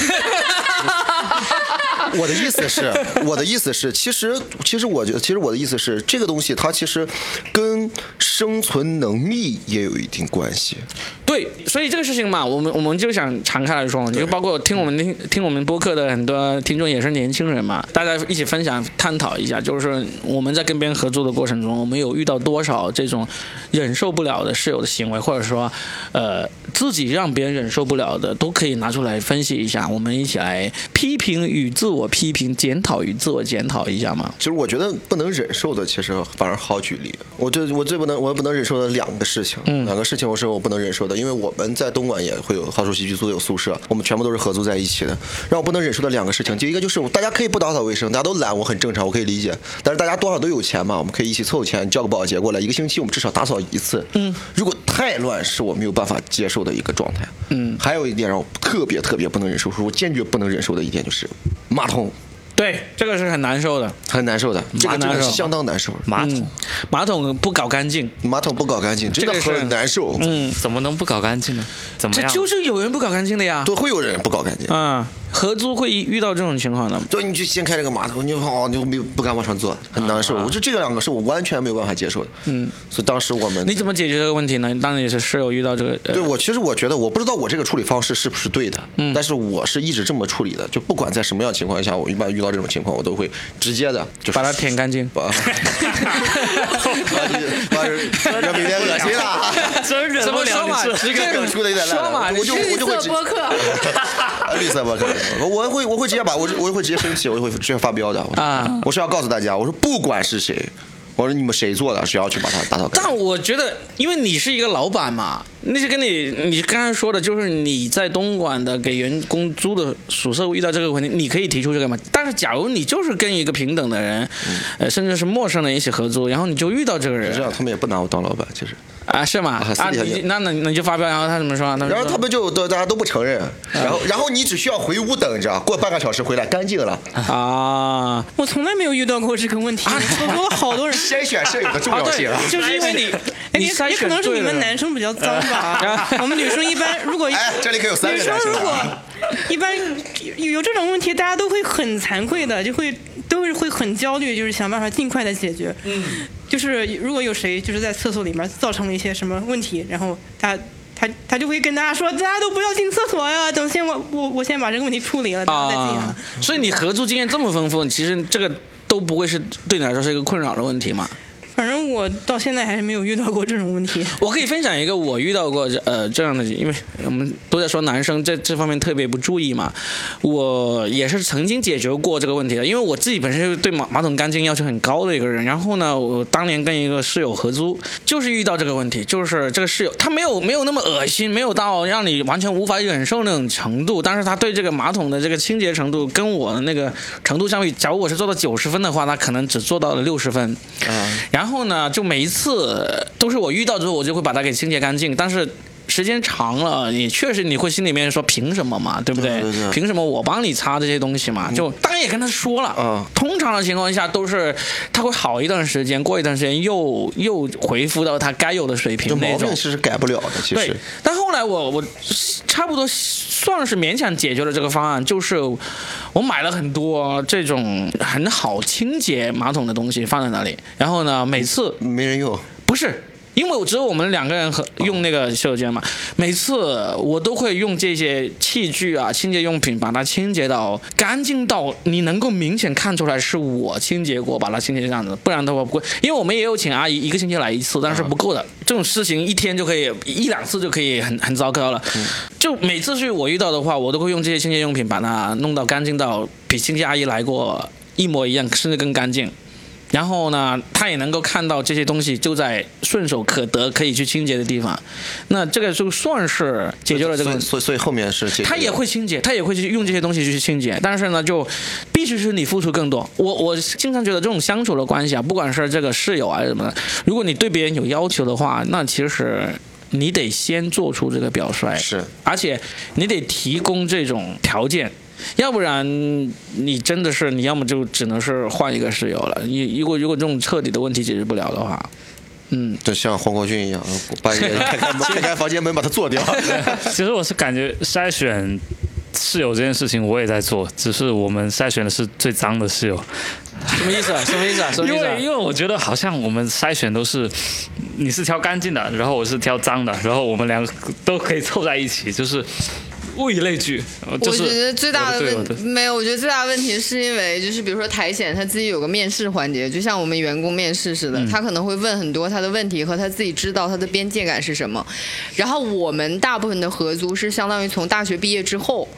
Speaker 2: 我的意思是，我的意思是，其实其实我觉得，其实我的意思是，这个东西它其实跟生存能力也有一定关系。
Speaker 1: 对，所以这个事情嘛，我们我们就想敞开来说，就包括听我们听听我们播客的很多听众也是年轻人嘛，大家一起分享探讨一下，就是我们在跟别人合作的过程中，我们有遇到多少这种忍受不了的室友的行为，或者说，呃，自己让别人忍受不了的，都可以拿出来分析一下，我们一起来批评与自我批评，检讨与自我检讨一下嘛。
Speaker 2: 其实我觉得不能忍受的，其实反而好举例。我最我最不能我不能忍受的两个事情，嗯两个事情我是我不能忍受的，因为我们在东莞也会有好说喜剧租有宿舍，我们全部都是合租在一起的。让我不能忍受的两个事情，第一个就是大家可以不打扫卫生，大家都懒，我很正常，我可以理解。但是大家多少都有钱嘛，我们可以一起凑钱，叫个保洁过来，一个星期我们至少打扫一次。嗯，如果太乱，是我没有办法接受的一个状态。嗯，还有一点让我特别特别不能忍受，是我坚决不能忍受的一点就是马桶。
Speaker 1: 对，这个是很难受的。
Speaker 2: 很难受的，这个
Speaker 1: 蛮难受
Speaker 2: 真的是相当难受。
Speaker 5: 马桶、
Speaker 1: 马桶不搞干净，
Speaker 2: 马桶不搞干净，真的
Speaker 1: 这个
Speaker 2: 很难受。
Speaker 1: 嗯，
Speaker 5: 怎么能不搞干净呢？怎么样？
Speaker 1: 这就是有人不搞干净的呀。
Speaker 2: 都会有人不搞干净。
Speaker 1: 嗯，合租会遇到这种情况的。
Speaker 2: 对，你就掀开这个马桶，你哦，你就没有不敢往上坐，很难受。我觉得这两个是我完全没有办法接受的。嗯，所以当时我们
Speaker 1: 你怎么解决这个问题呢？当你是室友遇到这个，呃
Speaker 2: 对我其实我觉得我不知道我这个处理方式是不是对的，嗯，但是我是一直这么处理的，就不管在什么样情况下，我一般遇到这种情况，我都会直接的就
Speaker 1: 把它舔干净。
Speaker 2: 把，把人民别恶心了。
Speaker 5: 真忍不
Speaker 1: 怎么说嘛
Speaker 2: 这个梗出的有点烂
Speaker 1: 说嘛，
Speaker 2: 我就
Speaker 1: 你
Speaker 2: 我就会直
Speaker 3: 绿色播客，
Speaker 2: 绿色播客，我会我会直接把我我会直接生气，我就会直接发飙的。
Speaker 1: 啊
Speaker 2: 我是要告诉大家，我说不管是谁，我说你们谁做的，谁要去把它打扫。
Speaker 1: 但我觉得，因为你是一个老板嘛，那些跟你你刚才说的，就是你在东莞的给员工租的宿舍遇到这个问题，你可以提出这个嘛。但是假如你就是跟一个平等的人，呃，甚至是陌生人一起合租，然后你就遇到这个人
Speaker 2: 这样他们也不拿我当老板，其实。
Speaker 1: 啊，是吗？啊，那那那你就发表，然后他怎么说？
Speaker 2: 然后他们就都大家都不承认，然后然后你只需要回屋等着，过半个小时回来干净了。
Speaker 1: 啊，
Speaker 4: 我从来没有遇到过这个问题，我说了好多人。
Speaker 2: 筛选舍友的重要性啊！，
Speaker 1: 就是因为你你
Speaker 4: 可能是你们男生比较脏吧。我们女生一般如果
Speaker 2: 哎这里可有三个
Speaker 4: 女生如果一般有有这种问题，大家都会很惭愧的，就会都是会很焦虑，就是想办法尽快的解决。嗯，就是如果有谁就是在厕所里面造成了一些什么问题，然后他。他他就会跟大家说，大家都不要进厕所呀，等先我我我先把这个问题处理了，大家再进啊
Speaker 1: 啊。，所以你合租经验这么丰富，其实这个都不会是对你来说是一个困扰的问题嘛？
Speaker 4: 反正我到现在还是没有遇到过这种问题。
Speaker 1: 我可以分享一个我遇到过呃这样的，因为我们都在说男生在这方面特别不注意嘛，我也是曾经解决过这个问题的，因为我自己本身就是对马马桶干净要求很高的一个人，然后呢，我当年跟一个室友合租，就是遇到这个问题，就是这个室友他没有没有那么恶心，没有到让你完全无法忍受那种程度，但是他对这个马桶的这个清洁程度跟我的那个程度相比，假如我是做到九十分的话，他可能只做到了六十分，嗯然后然后呢，就每一次都是我遇到之后，我就会把它给清洁干净。但是时间长了，你确实你会心里面说凭什么嘛，对不对？
Speaker 2: 对对对
Speaker 1: 凭什么我帮你擦这些东西嘛？就当然也跟他说了，
Speaker 2: 嗯
Speaker 1: 通常的情况下都是他会好一段时间，过一段时间又又恢复到他该有的水平那种
Speaker 2: 毛病。是改不了的，其
Speaker 1: 对
Speaker 2: 实。，
Speaker 1: 但后来我我差不多算是勉强解决了这个方案，就是我买了很多这种很好清洁马桶的东西放在那里，然后呢，每次
Speaker 2: 没人用，
Speaker 1: 不是。因为只有我们两个人和用那个洗手间嘛，每次我都会用这些器具啊、清洁用品把它清洁到干净到你能够明显看出来是我清洁过，把它清洁这样子，不然的话不会。因为我们也有请阿姨一个星期来一次，但是不够的，这种事情一天就可以一两次就可以很很糟糕了。就每次是我遇到的话，我都会用这些清洁用品把它弄到干净到比清洁阿姨来过一模一样，甚至更干净。然后呢，他也能够看到这些东西就在顺手可得、可以去清洁的地方，那这个就算是解决了这个
Speaker 2: 所以。所以后面是解决
Speaker 1: 他也会清洁，他也会去用这些东西去清洁，但是呢，就必须是你付出更多。我我经常觉得这种相处的关系啊，不管是这个室友啊什么的，如果你对别人有要求的话，那其实你得先做出这个表率，
Speaker 2: 是
Speaker 1: 而且你得提供这种条件，要不然你真的是你要么就只能是换一个室友了。你如果如果这种彻底的问题解决不了的话，嗯，
Speaker 2: 就像黄国俊一样，半夜开开门 开开房间门把他做掉。
Speaker 5: 其实我是感觉筛选室友这件事情我也在做，只是我们筛选的是最脏的室友，
Speaker 1: 什么意思啊？什么意思啊？什么意思啊
Speaker 5: 因为？因为我觉得好像我们筛选都是你是挑干净的，然后我是挑脏的，然后我们两个都可以凑在一起，就是物以类聚。
Speaker 3: 我觉得最大的问没有，我觉得最大的问题是因为就是比如说苔藓他自己有个面试环节，就像我们员工面试似的，他可能会问很多他的问题和他自己知道他的边界感是什么。然后我们大部分的合租是相当于从大学毕业之后。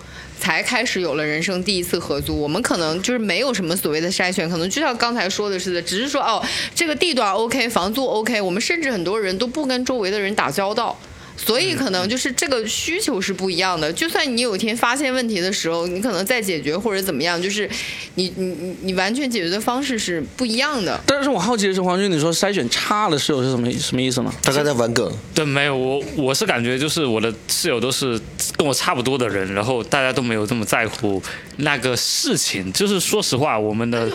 Speaker 3: 才开始有了人生第一次合租，我们可能就是没有什么所谓的筛选，可能就像刚才说的似的，只是说哦，这个地段 OK，房租 OK，我们甚至很多人都不跟周围的人打交道，所以可能就是这个需求是不一样的。就算你有一天发现问题的时候，你可能再解决或者怎么样，就是你你你你完全解决的方式是不一样的。
Speaker 1: 但是我好奇的是，黄军，你说筛选差的室友是什么什么意思呢？
Speaker 2: 大概在玩梗，
Speaker 5: 对，没有我，我是感觉就是我的室友都是跟我差不多的人，然后大家都没有这么在乎那个事情。就是说实话，我们的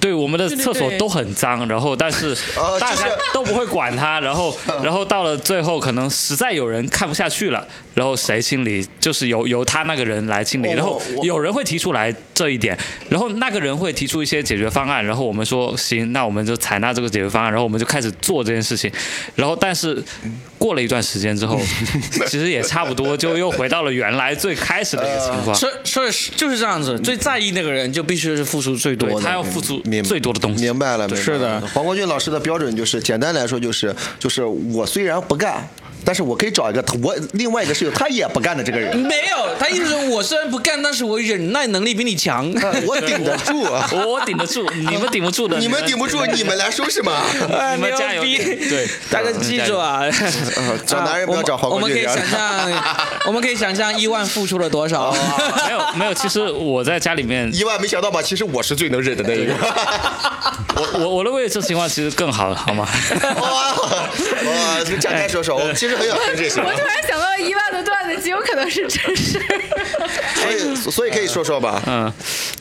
Speaker 5: 对我们的厕所都很脏，然后但是
Speaker 2: 呃
Speaker 5: 大家都不会管它，然后 然后到了最后，可能实在有人看不下去了，然后谁清理，就是由由他那个人来清理，
Speaker 2: 哦
Speaker 5: 然后有人会提出来这一点，然后那个人会提出一些解决方案，然后我们说行，那我们就采纳这个解决方案，然后我们就开始做这件事情，然后但是过了一段时间之后，其实也差不多，就又回到了原来最开始的一个情况。
Speaker 1: 所以所以就是这样子，最在意那个人就必须是付出最多的。
Speaker 5: 他要付出
Speaker 2: 明
Speaker 5: 最多的东西。
Speaker 2: 明白了，明白了
Speaker 1: 是的
Speaker 2: 黄国俊老师的标准就是，简单来说就是，就是我虽然不干，但是我可以找一个我另外一个室友他也不干的这个人，
Speaker 1: 没有，他意思是我虽然不干，但是我忍耐能力比你强。
Speaker 2: 我顶得住啊。
Speaker 5: 我顶得住，你们顶不住的。
Speaker 2: 你们顶不住，你们来说是吗？
Speaker 1: 哎
Speaker 5: 你们加油对
Speaker 1: 大家记住啊！
Speaker 2: 呃找男人不要找黄
Speaker 1: 我们可以想象，我们可以想象伊万付出了多少。
Speaker 5: 没有没有，其实我在家里面，
Speaker 2: 伊万没想到吧？其实我是最能忍的那一个。
Speaker 5: 我我我认为这情况其实更好，好吗？
Speaker 2: 哇哇，这个展开说说，我其实 很想听这些
Speaker 3: 我，突然想到一万的段子，极有可能是真事。
Speaker 2: 所以所以可以说说吧。
Speaker 5: 嗯，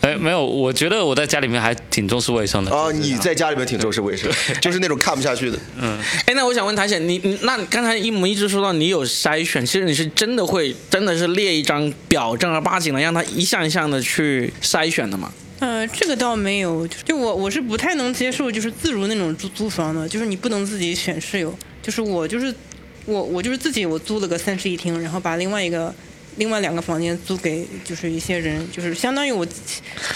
Speaker 5: 哎，没有，我觉得我在家里面还挺重视卫生的。
Speaker 2: 哦，你在家里面挺重视卫生，就是那种看不下去的。
Speaker 1: 嗯哎，那我想问谭姐，你你那刚才一模一直说到你有筛选，其实你是真的会真的是列一张表，正儿八经的让他一项一项的去筛选的吗？
Speaker 4: 呃，这个倒没有，就就我我是不太能接受就是自如那种租租房的，就是你不能自己选室友，就是我就是我我就是自己我租了个三室一厅，然后把另外一个另外两个房间租给就是一些人，就是相当于我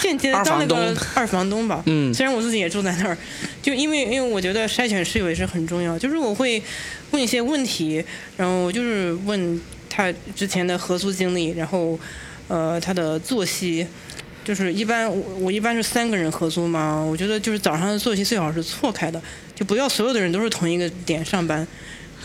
Speaker 4: 间接当那个二房东吧。
Speaker 1: 嗯
Speaker 4: 虽然我自己也住在那儿，就因为因为我觉得筛选室友也是很重要，就是我会问一些问题，然后就是问他之前的合租经历，然后呃他的作息。就是一般我我一般是三个人合租嘛，我觉得就是早上的作息最好是错开的，就不要所有的人都是同一个点上班，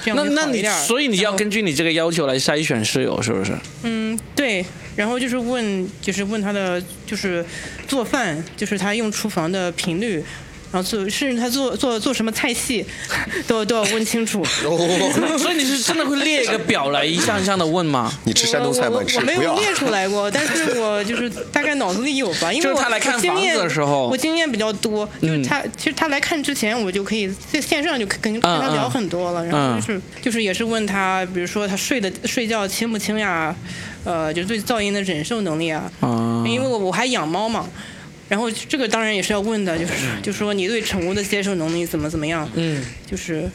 Speaker 4: 这样
Speaker 1: 那那你所以你要根据你这个要求来筛选室友，是不是？
Speaker 4: 嗯对，然后就是问就是问他的就是做饭，就是他用厨房的频率。然后做，甚至他做做做什么菜系，都都要问清楚。
Speaker 1: 所以你是真的会列一个表来一项一项的问吗？
Speaker 2: 你吃山东菜吗？
Speaker 4: 我没有列出来过，但是我就是大概脑子里有吧，因为我
Speaker 1: 就他来看房子
Speaker 4: 我经验
Speaker 1: 的时候
Speaker 4: 我经验比较多，就是
Speaker 1: 嗯
Speaker 4: 他、其实他来看之前，我就可以在线上就跟跟跟他聊很多了，然后就是、就是也是问他，比如说他睡的睡觉轻不轻呀，呃，就对噪音的忍受能力啊，
Speaker 1: 啊
Speaker 4: 因为我我还养猫嘛。然后这个当然也是要问的，就是就说你对宠物的接受能力怎么怎么样，
Speaker 1: 嗯，
Speaker 4: 就是，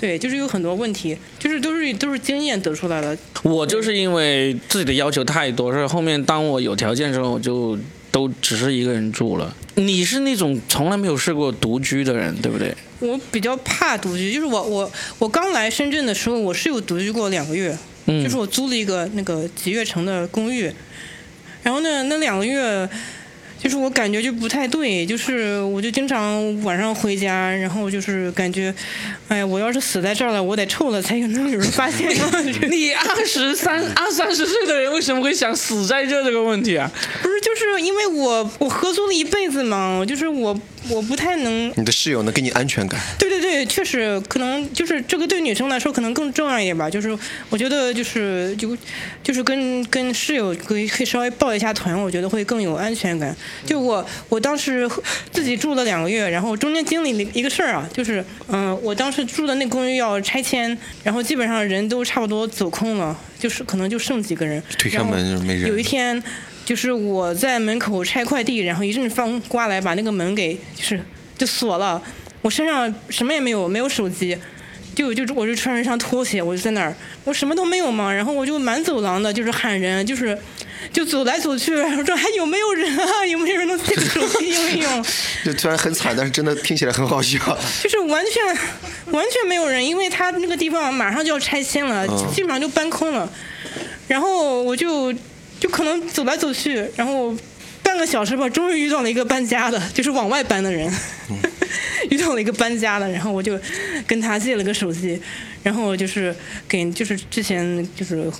Speaker 4: 对，就是有很多问题，就是都是都是经验得出来的，
Speaker 1: 我就是因为自己的要求太多，所以后面当我有条件之后，我就都只是一个人住了。你是那种从来没有试过独居的人，对不对？
Speaker 4: 我比较怕独居，就是我我我刚来深圳的时候，我是有独居过两个月，
Speaker 1: 嗯。
Speaker 4: 就是我租了一个那个集悦城的公寓，然后呢，那两个月，就是我感觉就不太对，就是我就经常晚上回家，然后就是感觉，哎呀，我要是死在这儿了，我得臭了才能有人发现。
Speaker 1: 你二十三、二三十岁的人为什么会想死在这这个问题啊？
Speaker 4: 不是，就是因为我我合租了一辈子嘛，就是我我不太能
Speaker 2: 你的室友能给你安全感。
Speaker 4: 对对对，确实可能就是这个对女生来说可能更重要一点吧。就是我觉得就是就就是跟跟室友可以可以稍微抱一下团，我觉得会更有安全感。就我我当时自己住了两个月，然后中间经历了一个事儿啊，就是嗯、我当时住的那公寓要拆迁，然后基本上人都差不多走空了，就是可能就剩几个人。
Speaker 2: 推开门就是没人
Speaker 4: 有一天。就是我在门口拆快递，然后一阵风刮来，把那个门给就是就锁了。我身上什么也没有，没有手机，就就我就穿着一双拖鞋，我就在那儿，我什么都没有嘛。然后我就满走廊的，就是喊人，就是就走来走去，我说还有没有人啊？有没有人能借个手机用一用？
Speaker 2: 就虽然很惨，但是真的听起来很好笑。
Speaker 4: 就是完全完全没有人，因为他那个地方马上就要拆迁了，基本上就搬空了。然后我就就可能走来走去，然后半个小时吧，终于遇到了一个搬家的，就是往外搬的人，遇到了一个搬家的，然后我就跟他借了个手机，然后就是给就是之前就是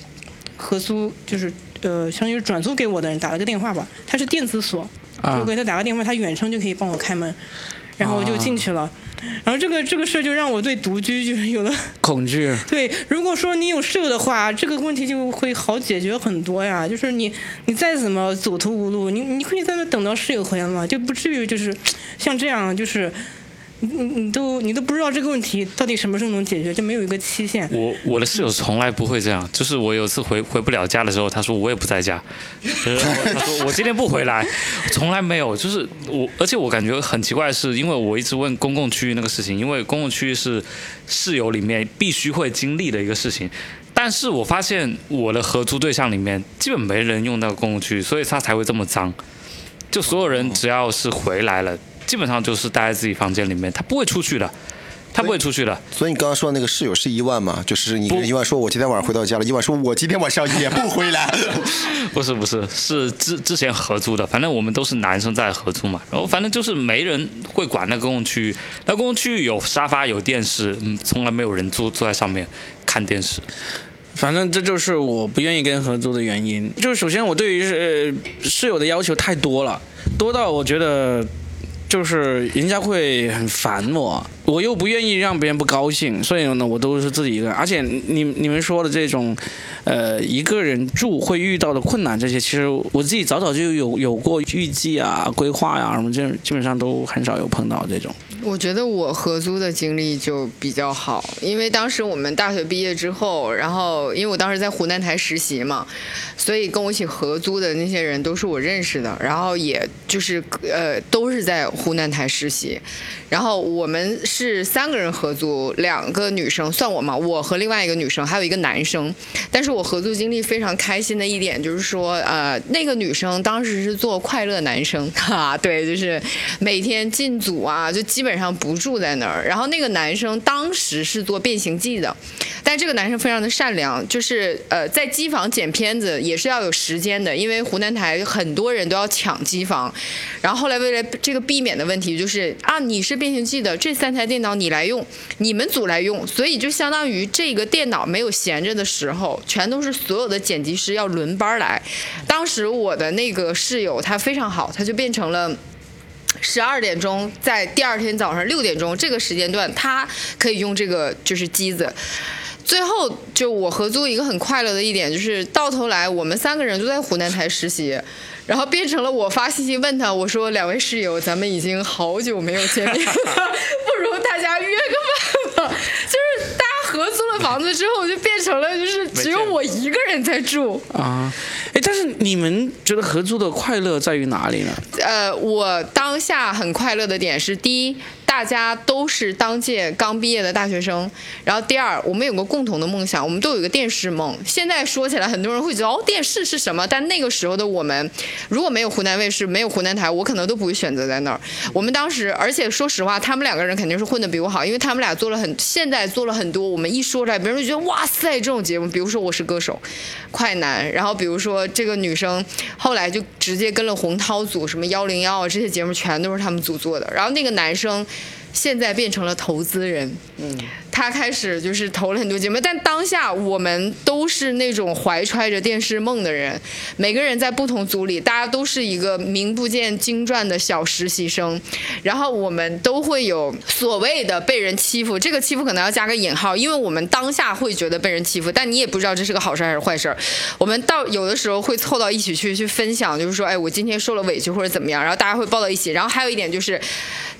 Speaker 4: 合租就是呃相当于转租给我的人打了个电话吧，他是电子锁，
Speaker 1: 啊。
Speaker 4: 就给他打个电话，他远程就可以帮我开门，然后我就进去了。然后这个这个事儿就让我对独居就是有了
Speaker 1: 恐惧。
Speaker 4: 对，如果说你有室友的话，这个问题就会好解决很多呀。就是你你再怎么走投无路，你你可以在那等到室友回来嘛，就不至于就是像这样，就是你你都你都不知道这个问题到底什么时候能解决，就没有一个期限。
Speaker 5: 我我的室友从来不会这样，就是我有次回回不了家的时候，他说我也不在家，他说我今天不回来，从来没有，就是我，而且我感觉很奇怪的是，因为我一直问公共区域那个事情，因为公共区域是室友里面必须会经历的一个事情。但是我发现我的合租对象里面基本没人用那个公共区域，所以他才会这么脏。就所有人只要是回来了，基本上就是待在自己房间里面，他不会出去的。他不会出去的。
Speaker 2: 所以你刚刚说的那个室友是一万嘛？就是你跟一万说，我今天晚上回到家了，一万说我今天晚上也不回来。
Speaker 5: 不是不是，是之之前合租的，反正我们都是男生在合租嘛，然后反正就是没人会管那公共区域，那公共区域有沙发有电视，嗯，从来没有人坐坐在上面看电视。
Speaker 1: 反正这就是我不愿意跟合租的原因。就是首先我对于呃室友的要求太多了，多到我觉得就是人家会很烦我，我又不愿意让别人不高兴，所以呢我都是自己一个人。而且你你们说的这种，呃一个人住会遇到的困难这些，其实我自己早早就有有过预计啊、规划呀、什么，这基本上都很少有碰到这种。
Speaker 3: 我觉得我合租的经历就比较好，因为当时我们大学毕业之后，然后因为我当时在湖南台实习嘛，所以跟我一起合租的那些人都是我认识的，然后也就是呃都是在湖南台实习，然后我们是三个人合租，两个女生算我嘛，我和另外一个女生。还有一个男生，但是我合租经历非常开心的一点就是说，呃那个女生当时是做快乐男生，哈，对，就是每天进组啊，就基本。上不住在那儿，然后那个男生当时是做变形记的，但这个男生非常的善良，就是呃在机房剪片子也是要有时间的，因为湖南台很多人都要抢机房，然后后来为了这个避免的问题，就是啊你是变形记的，这三台电脑你来用，你们组来用，所以就相当于这个电脑没有闲着的时候，全都是所有的剪辑师要轮班来。当时我的那个室友他非常好，他就变成了。十二点钟，在第二天早上六点钟这个时间段，他可以用这个就是机子。最后就我合租一个很快乐的一点，就是到头来我们三个人都在湖南台实习，然后变成了我发信息问他，我说两位室友，咱们已经好久没有见面了，不如大家约个饭吧。就是大家合租了房子之后，就变成了就是只有我一个人在住
Speaker 1: 啊。哎，但是你们觉得合租的快乐在于哪里呢？
Speaker 3: 呃，我当下很快乐的点是，第一，大家都是当届刚毕业的大学生，然后第二，我们有个共同的梦想，我们都有一个电视梦。现在说起来，很多人会觉得哦，电视是什么？但那个时候的我们，如果没有湖南卫视，没有湖南台，我可能都不会选择在那儿。我们当时，而且说实话，他们两个人肯定是混得比我好，因为他们俩做了很，现在做了很多。我们一说出来，别人就觉得哇塞，这种节目，比如说《我是歌手》，快男，然后比如说。这个女生后来就直接跟了洪涛组，什么幺零幺啊这些节目全都是他们组做的。然后那个男生现在变成了投资人，嗯。他开始就是投了很多节目，但当下我们都是那种怀揣着电视梦的人，每个人在不同组里，大家都是一个名不见经传的小实习生，然后我们都会有所谓的被人欺负，这个欺负可能要加个引号，因为我们当下会觉得被人欺负，但你也不知道这是个好事还是坏事。我们到有的时候会凑到一起去去分享，就是说，哎，我今天受了委屈或者怎么样，然后大家会抱到一起。然后还有一点就是，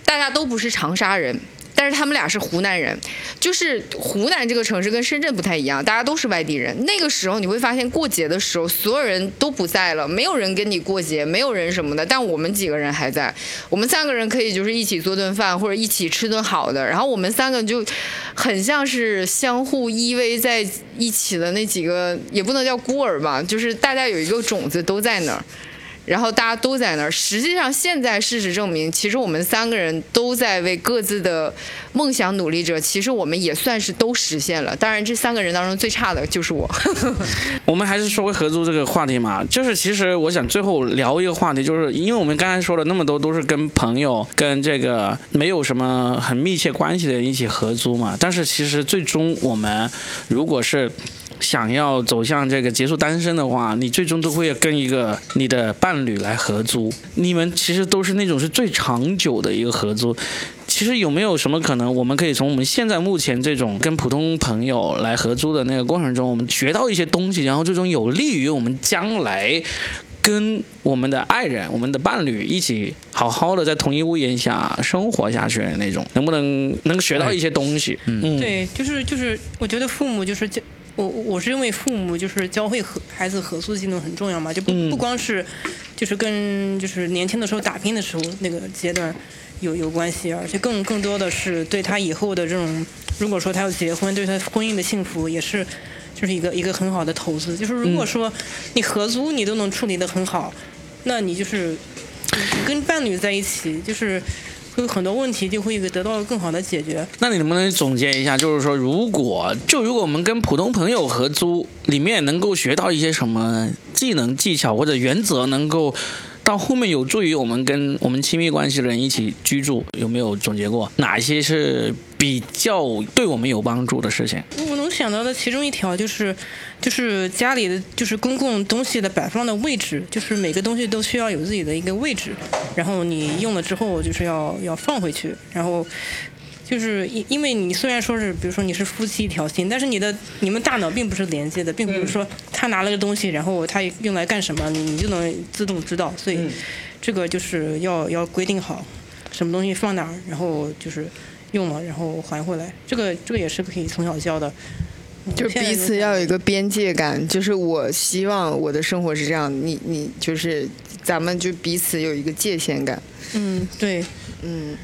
Speaker 3: 大家都不是长沙人。但是他们俩是湖南人，就是湖南这个城市跟深圳不太一样，大家都是外地人。那个时候你会发现过节的时候，所有人都不在了，没有人跟你过节，没有人什么的。但我们几个人还在，我们三个人可以就是一起做顿饭或者一起吃顿好的。然后我们三个就很像是相互依偎在一起的那几个，也不能叫孤儿吧，就是大家有一个种子都在那儿。然后大家都在那儿。实际上，现在事实证明，其实我们三个人都在为各自的梦想努力着。其实我们也算是都实现了。当然，这三个人当中最差的就是我。
Speaker 1: 我们还是说回合租这个话题嘛，就是其实我想最后聊一个话题，就是因为我们刚才说了那么多都是跟朋友、跟这个没有什么很密切关系的人一起合租嘛。但是其实最终我们如果是。想要走向这个结束单身的话，你最终都会跟一个你的伴侣来合租。你们其实都是那种是最长久的一个合租。其实有没有什么可能，我们可以从我们现在目前这种跟普通朋友来合租的那个过程中，我们学到一些东西，然后最终有利于我们将来跟我们的爱人、我们的伴侣一起好好的在同一屋檐下生活下去的那种，能不能能学到一些东西？
Speaker 4: 嗯，对，就是就是，我觉得父母就是教。我我是因为父母就是教会和孩子合租的技能很重要嘛，就不不光是，就是跟就是年轻的时候打拼的时候那个阶段有有关系，而且更更多的是对他以后的这种，如果说他要结婚，对他婚姻的幸福也是就是一个一个很好的投资。就是如果说你合租你都能处理得很好，那你就是跟伴侣在一起就是。就很多问题就会得到更好的解决。
Speaker 1: 那你能不能总结一下，就是说，如果就如果我们跟普通朋友合租，里面能够学到一些什么技能、技巧或者原则，能够到后面有助于我们跟我们亲密关系的人一起居住，有没有总结过哪一些是比较对我们有帮助的事情？
Speaker 4: 我能想到的其中一条就是，就是家里的就是公共东西的摆放的位置，就是每个东西都需要有自己的一个位置，然后你用了之后就是要要放回去，然后。就是因因为你虽然说是，比如说你是夫妻一条心，但是你的你们大脑并不是连接的，并不是说他拿了个东西，然后他用来干什么，你你就能自动知道。所以这个就是要要规定好，什么东西放哪儿，然后就是用了然后还回来。这个这个也是可以从小教的。嗯
Speaker 3: 就彼此要有一个边界感，就是我希望我的生活是这样，你你就是咱们就彼此有一个界限感。
Speaker 4: 嗯，对，
Speaker 3: 嗯，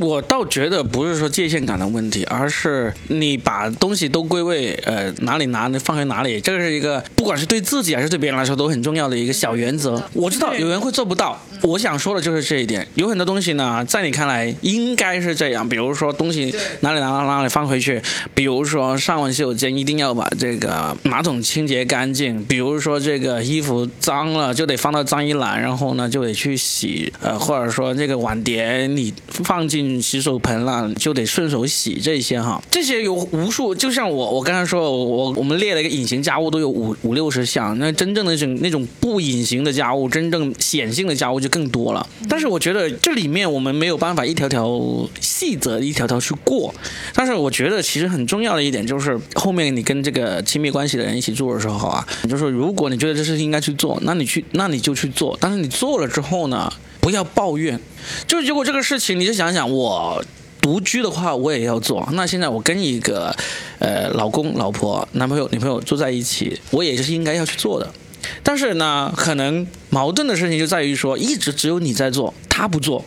Speaker 1: 我倒觉得不是说界限感的问题，而是你把东西都归位，呃，哪里拿放回哪里，这是一个不管是对自己还是对别人来说都很重要的一个小原则。我知道有人会做不到，我想说的就是这一点。有很多东西呢，在你看来应该是这样，比如说东西哪里拿到哪里放回去，比如说上完洗手间一定要把这个马桶清洁干净，比如说这个衣服脏了就得放到脏衣篮，然后呢就得去洗，呃，或者说这个碗碟你放进洗手盆了就得顺手洗这些哈，这些有无数，就像我我刚才说，我我们列了一个隐形家务都有五五六十项，那真正的那种那种不隐形的家务，真正显性的家务就更多了。但是我觉得这里面我们没有办法一条条细则一条条去过，但是我觉得其实很重要的一点就是后面你跟这个亲密关系的人一起住的时候啊，就是如果你觉得这事情应该去做，那你去那你就去做，但是你做了之后呢，不要抱怨。就如果这个事情，你就想想我。独居的话，我也要做。那现在我跟一个，呃，老公、老婆、男朋友、女朋友住在一起，我也是应该要去做的。但是呢，可能矛盾的事情就在于说，一直只有你在做，他不做，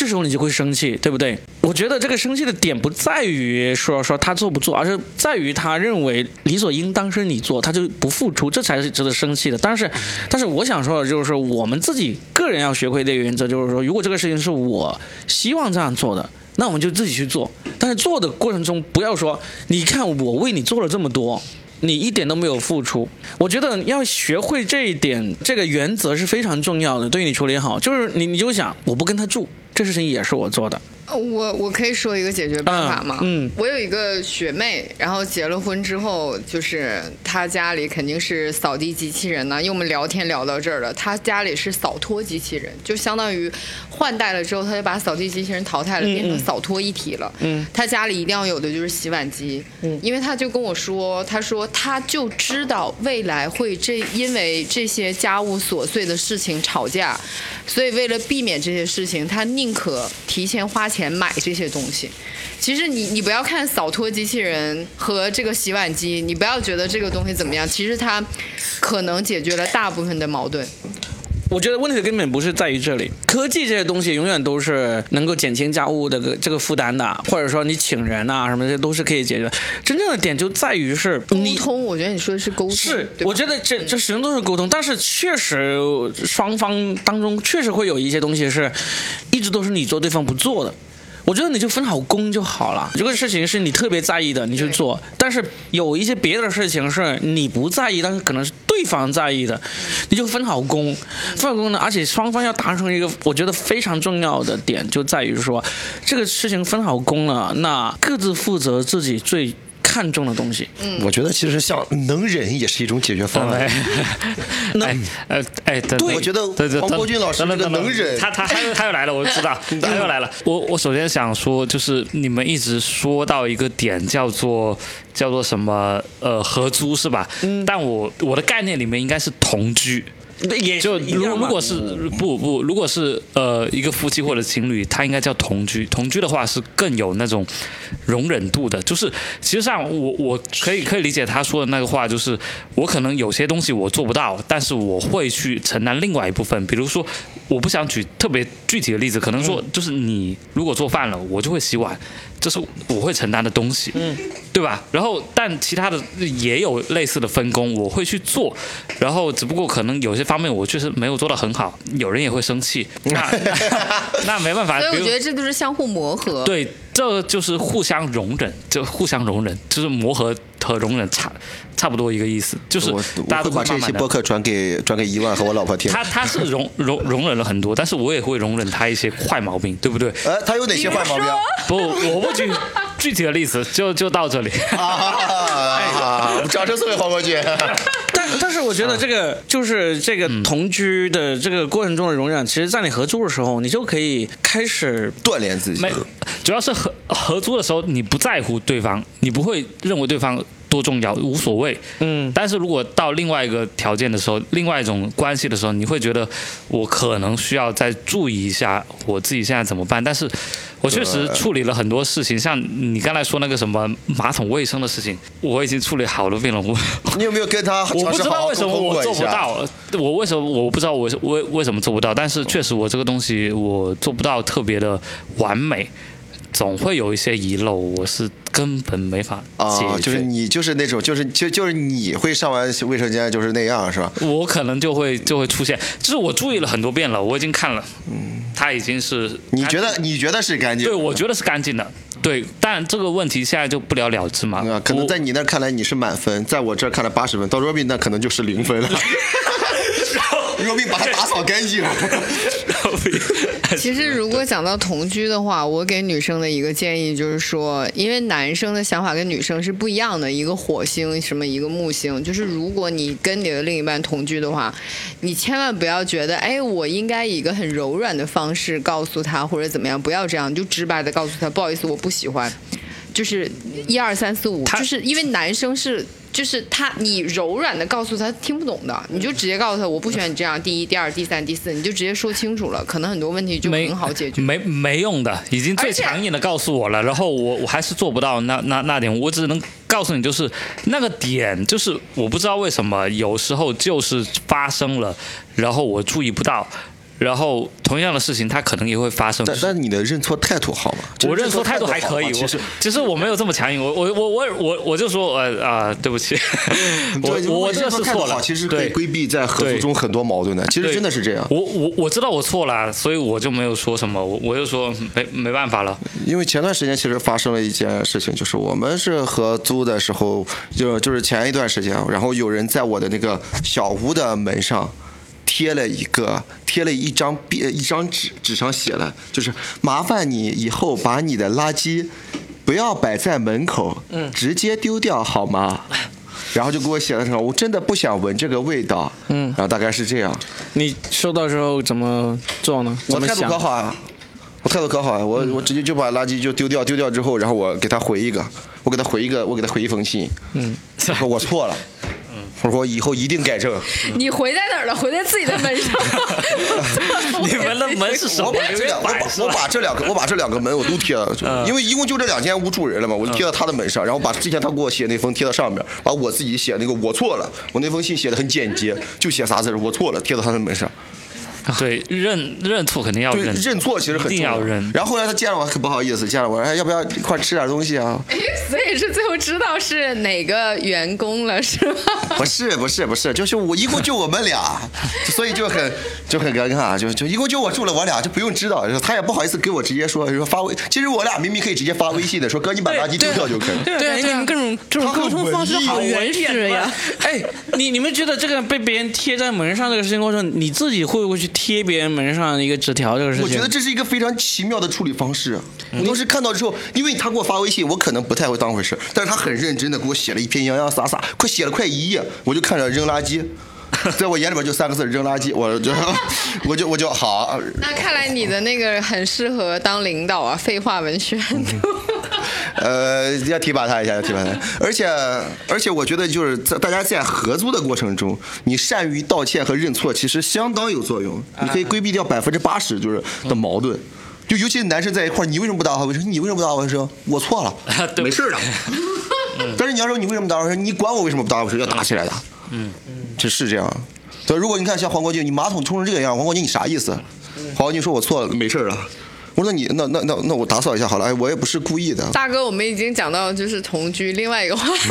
Speaker 1: 这时候你就会生气，对不对？我觉得这个生气的点不在于说说他做不做，而是在于他认为理所应当是你做，他就不付出，这才是值得生气的。但是，但是我想说的就是说，我们自己个人要学会的原则就是说，如果这个事情是我希望这样做的。那我们就自己去做，但是做的过程中不要说，你看我为你做了这么多，你一点都没有付出。我觉得要学会这一点，这个原则是非常重要的，对于你处理好。就是你你就想，我不跟他住，这事情也是我做的。
Speaker 3: 呃我我可以说一个解决办法吗？
Speaker 1: 嗯嗯
Speaker 3: 我有一个学妹，然后结了婚之后，就是她家里肯定是扫地机器人呢、因为我们聊天聊到这儿了，她家里是扫拖机器人，就相当于换代了之后，她就把扫地机器人淘汰了，变成扫拖一体了。
Speaker 1: 嗯，
Speaker 3: 她家里一定要有的就是洗碗机，嗯，因为她就跟我说，她说她就知道未来会这因为这些家务琐碎的事情吵架，所以为了避免这些事情，她宁可提前花钱买这些东西。其实你你不要看扫拖机器人和这个洗碗机，你不要觉得这个东西怎么样，其实它可能解决了大部分的矛盾。
Speaker 1: 我觉得问题的根本不是在于这里，科技这些东西永远都是能够减轻家务的这个负担的，或者说你请人啊什么的，这都是可以解决。真正的点就在于是
Speaker 3: 沟
Speaker 1: 你
Speaker 3: 通，我觉得你说的是沟通，
Speaker 1: 是，我觉得这这始终都是沟通，但是确实双方当中确实会有一些东西是一直都是你做，对方不做的。我觉得你就分好工就好了。这个事情是你特别在意的，你去做；但是有一些别的事情是你不在意，但是可能是对方在意的，你就分好工。分好工呢，而且双方要达成一个我觉得非常重要的点，就在于说这个事情分好工了，那各自负责自己最看重的东西。
Speaker 6: 我觉得其实像能忍也是一种解决方案。
Speaker 5: 哎，呃，哎，
Speaker 6: 对我觉得
Speaker 5: 对对
Speaker 6: 黄国军老师那个
Speaker 5: 等等等
Speaker 6: 能忍
Speaker 5: 他他他又 他又来了，我知道他又来了。我我首先想说，就是你们一直说到一个点，叫做叫做什么呃合租是吧？
Speaker 1: 嗯
Speaker 5: 但我我的概念里面应该是同居。
Speaker 1: 也
Speaker 5: 就如如果是不不，如果是呃一个夫妻或者情侣，他应该叫同居。同居的话是更有那种容忍度的。就是其实上我我可以可以理解他说的那个话，就是我可能有些东西我做不到，但是我会去承担另外一部分。比如说，我不想举特别具体的例子，可能说就是你如果做饭了，我就会洗碗。这是我会承担的东西，嗯，对吧？然后但其他的也有类似的分工，我会去做，然后只不过可能有些方面我确实没有做得很好，有人也会生气，那那 那没办法，
Speaker 3: 所以我觉得这都是相互磨合。
Speaker 5: 对，这就是互相容忍，就互相容忍，就是磨合和容忍差差不多一个意思，就是
Speaker 2: 我
Speaker 5: 大家都
Speaker 2: 把这期播客转给转给伊万和我老婆听。
Speaker 5: 他他是容容容忍了很多，但是我也会容忍他一些坏毛病，对不对？
Speaker 2: 呃，他有哪些坏毛病？
Speaker 5: 不，我不举具体的例子，就就到这里。
Speaker 2: 啊！掌声送给黄国军。
Speaker 1: 但但是我觉得这个就是这个同居的这个过程中的容忍，其实在你合租的时候，你就可以开始
Speaker 2: 锻炼自己
Speaker 5: 没，主要是合合租的时候，你不在乎对方，你不会认为对方多重要，无所谓。
Speaker 1: 嗯，
Speaker 5: 但是如果到另外一个条件的时候，另外一种关系的时候，你会觉得我可能需要再注意一下我自己现在怎么办。但是我确实处理了很多事情，像你刚才说那个什么马桶卫生的事情，我已经处理好多遍了。我
Speaker 2: 你有没有跟他
Speaker 5: 我不知道为什么我做？不到，我为什么我不知道我为为什么做不到，但是确实我这个东西我做不到特别的完美，总会有一些遗漏，我是根本没法解决。
Speaker 2: 啊，就是你就是那种就是就就是你会上完卫生间就是那样是吧？
Speaker 5: 我可能就会就会出现，就是我注意了很多遍了，我已经看了，嗯，它已经是
Speaker 2: 你觉得你觉得是干净？
Speaker 5: 对，我觉得是干净的，对，但这个问题现在就不了了之嘛，
Speaker 2: 啊，可能在你那看来你是满分，在我这看来八十分，到 Robin 那可能就是零分了。Robin 把它打扫干净。
Speaker 3: 其实，如果讲到同居的话，我给女生的一个建议就是说，因为男生的想法跟女生是不一样的，一个火星什么一个木星，就是如果你跟你的另一半同居的话，你千万不要觉得，哎，我应该以一个很柔软的方式告诉他或者怎么样，不要这样，就直白的告诉他，不好意思，我不喜欢，就是一二三四五，就是因为男生是。就是他，你柔软的告诉他听不懂的，你就直接告诉他我不喜欢你这样。第一、第二、第三、第四，你就直接说清楚了，可能很多问题就
Speaker 5: 没
Speaker 3: 很好解决。
Speaker 5: 没没用的，已经最强硬的告诉我了，然后我我还是做不到那那那点，我只能告诉你，就是那个点，就是我不知道为什么有时候就是发生了，然后我注意不到，然后同样的事情它可能也会发生。
Speaker 2: 但但你的认错态度好吗？
Speaker 5: 我认错态度还可以，我
Speaker 2: 其实
Speaker 5: 其实我没有这么强硬，我我我我我我就说呃啊、对不起，我我这个是错了，
Speaker 2: 好其实可以
Speaker 5: 对
Speaker 2: 规避在合租中很多矛盾的。其实真的是这样，
Speaker 5: 我我我知道我错了，所以我就没有说什么，我我就说没没办法了。
Speaker 2: 因为前段时间其实发生了一件事情，就是我们是合租的时候，就就是前一段时间，然后有人在我的那个小屋的门上。贴了一个，贴了一张壁，一张纸，纸上写了，就是麻烦你以后把你的垃圾不要摆在门口，嗯，直接丢掉好吗？然后就给我写了什么，我真的不想闻这个味道，嗯，然后大概是这样。
Speaker 1: 你收到之后怎么做呢？
Speaker 2: 我态度可好啊，我态度可好啊，我我直接就把垃圾就丢掉，丢掉之后，然后我给他回一个，我给他回一个，我给他回一封信，嗯，我说我错了，我说以后一定改正。
Speaker 3: 你回在哪儿了？回在自己的门上。
Speaker 5: 你们的门是什么
Speaker 2: 我把？这两，我把我把这两个，我把这两个门我都贴了，就因为一共就这两间屋住人了嘛，我就贴到他的门上，然后把之前他给我写那封贴到上面，把我自己写那个我错了，我那封信写的很简洁，就写仨字儿我错了，贴到他的门上。
Speaker 5: 对，认认错肯定要，认，
Speaker 2: 认错其实很重
Speaker 5: 要认。
Speaker 2: 然后后来他见了我很不好意思，见了我，哎，要不要一块儿吃点东西啊？
Speaker 3: 所以是最后知道是哪个员工了，是吗？
Speaker 2: 不是不是不是，就是我一共就我们俩，所以就很就很尴尬，就就一共就我住了我俩，就不用知道，他也不好意思给我直接说说发微，其实我俩明明可以直接发微信的，说哥你把垃圾丢掉就可以。
Speaker 4: 对
Speaker 1: 对
Speaker 4: 你们各种这种
Speaker 2: 他很
Speaker 4: 沟通方式好
Speaker 2: 文艺
Speaker 4: 原始呀！
Speaker 1: 哎，你你们觉得这个被别人贴在门上这个事情过程，你自己会不会去贴别人门上一个纸条这个事情？
Speaker 2: 我觉得这是一个非常奇妙的处理方式。我当时看到之后，因为他给我发微信，我可能不太会当回事，但是他很认真的给我写了一篇洋洋洒洒，快写了快一页，我就看着扔垃圾，在我眼里边就三个字扔垃圾，我就我就我就好，
Speaker 3: 那看来你的那个很适合当领导啊，废话文宣。
Speaker 2: 呃，要提拔他一下，要提拔他。而且而且，我觉得就是在大家在合租的过程中，你善于道歉和认错，其实相当有作用。你可以规避掉百分之八十就是的矛盾。就尤其是男生在一块儿，你为什么不打扫卫生？你为什么不打扫卫生？我错了，没事的。但是你要说你为什么不打扫卫生？你管我为什么不打扫卫生？要打起来的。嗯，这是这样。对，如果你看像黄国俊，你马桶冲成这个样，黄国俊你啥意思？黄国俊说我错了，没事儿了。我说你那那那那我打扫一下好了，哎，我也不是故意的。
Speaker 3: 大哥，我们已经讲到就是同居另外一个话题，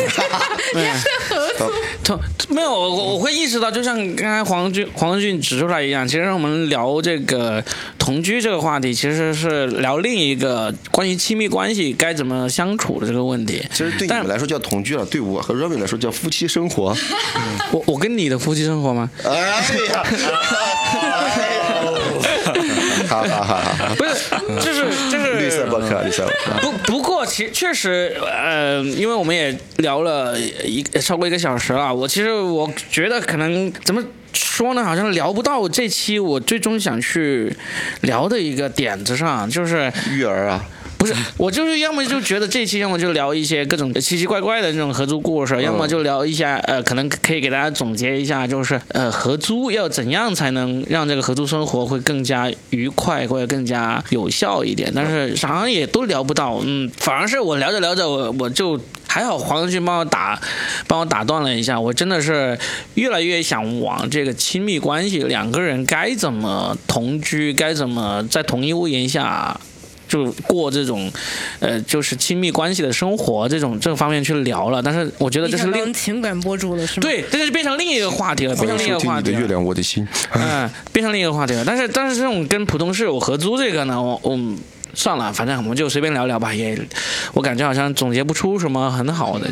Speaker 3: 也是合租。
Speaker 1: 同没有，我我会意识到，就像刚才黄俊黄俊指出来一样，其实我们聊这个同居这个话题，其实是聊另一个关于亲密关系该怎么相处的这个问题。
Speaker 2: 其实对你
Speaker 1: 但
Speaker 2: 们来说叫同居了，对我和 Robin 来说叫夫妻生活。
Speaker 1: 我我跟你的夫妻生活吗？
Speaker 2: 哎呀，哈哈哈哈！
Speaker 1: 不是，就是就是
Speaker 2: 绿色博客，绿色博客。
Speaker 1: 不不过其确实，呃，因为我们也聊了一超过一个小时了，我其实我觉得可能怎么说呢，好像聊不到这期我最终想去聊的一个点子上，就是
Speaker 2: 育儿啊，
Speaker 1: 不是，我就是要么就觉得这期，要么就聊一些各种奇奇怪怪的那种合租故事，要么就聊一下，呃，可能可以给大家总结一下，就是呃，合租要怎样才能让这个合租生活会更加愉快或者更加有效一点。但是好像也都聊不到，嗯，反而是我聊着聊着，我我就还好，黄仁俊帮我打帮我打断了一下，我真的是越来越想往这个亲密关系，两个人该怎么同居，该怎么在同一屋檐下。就过这种，呃，就是亲密关系的生活这种这方面去聊了，但是我觉得这是另
Speaker 4: 情感博主了是吗？
Speaker 1: 对，这就变成另一个话题了，变成另一个话题了。
Speaker 6: 亮我的心。
Speaker 1: 嗯，变成另一个话题了。但是但是这种跟普通室友合租这个呢，我我算了，反正我们就随便聊聊吧。也我感觉好像总结不出什么很好的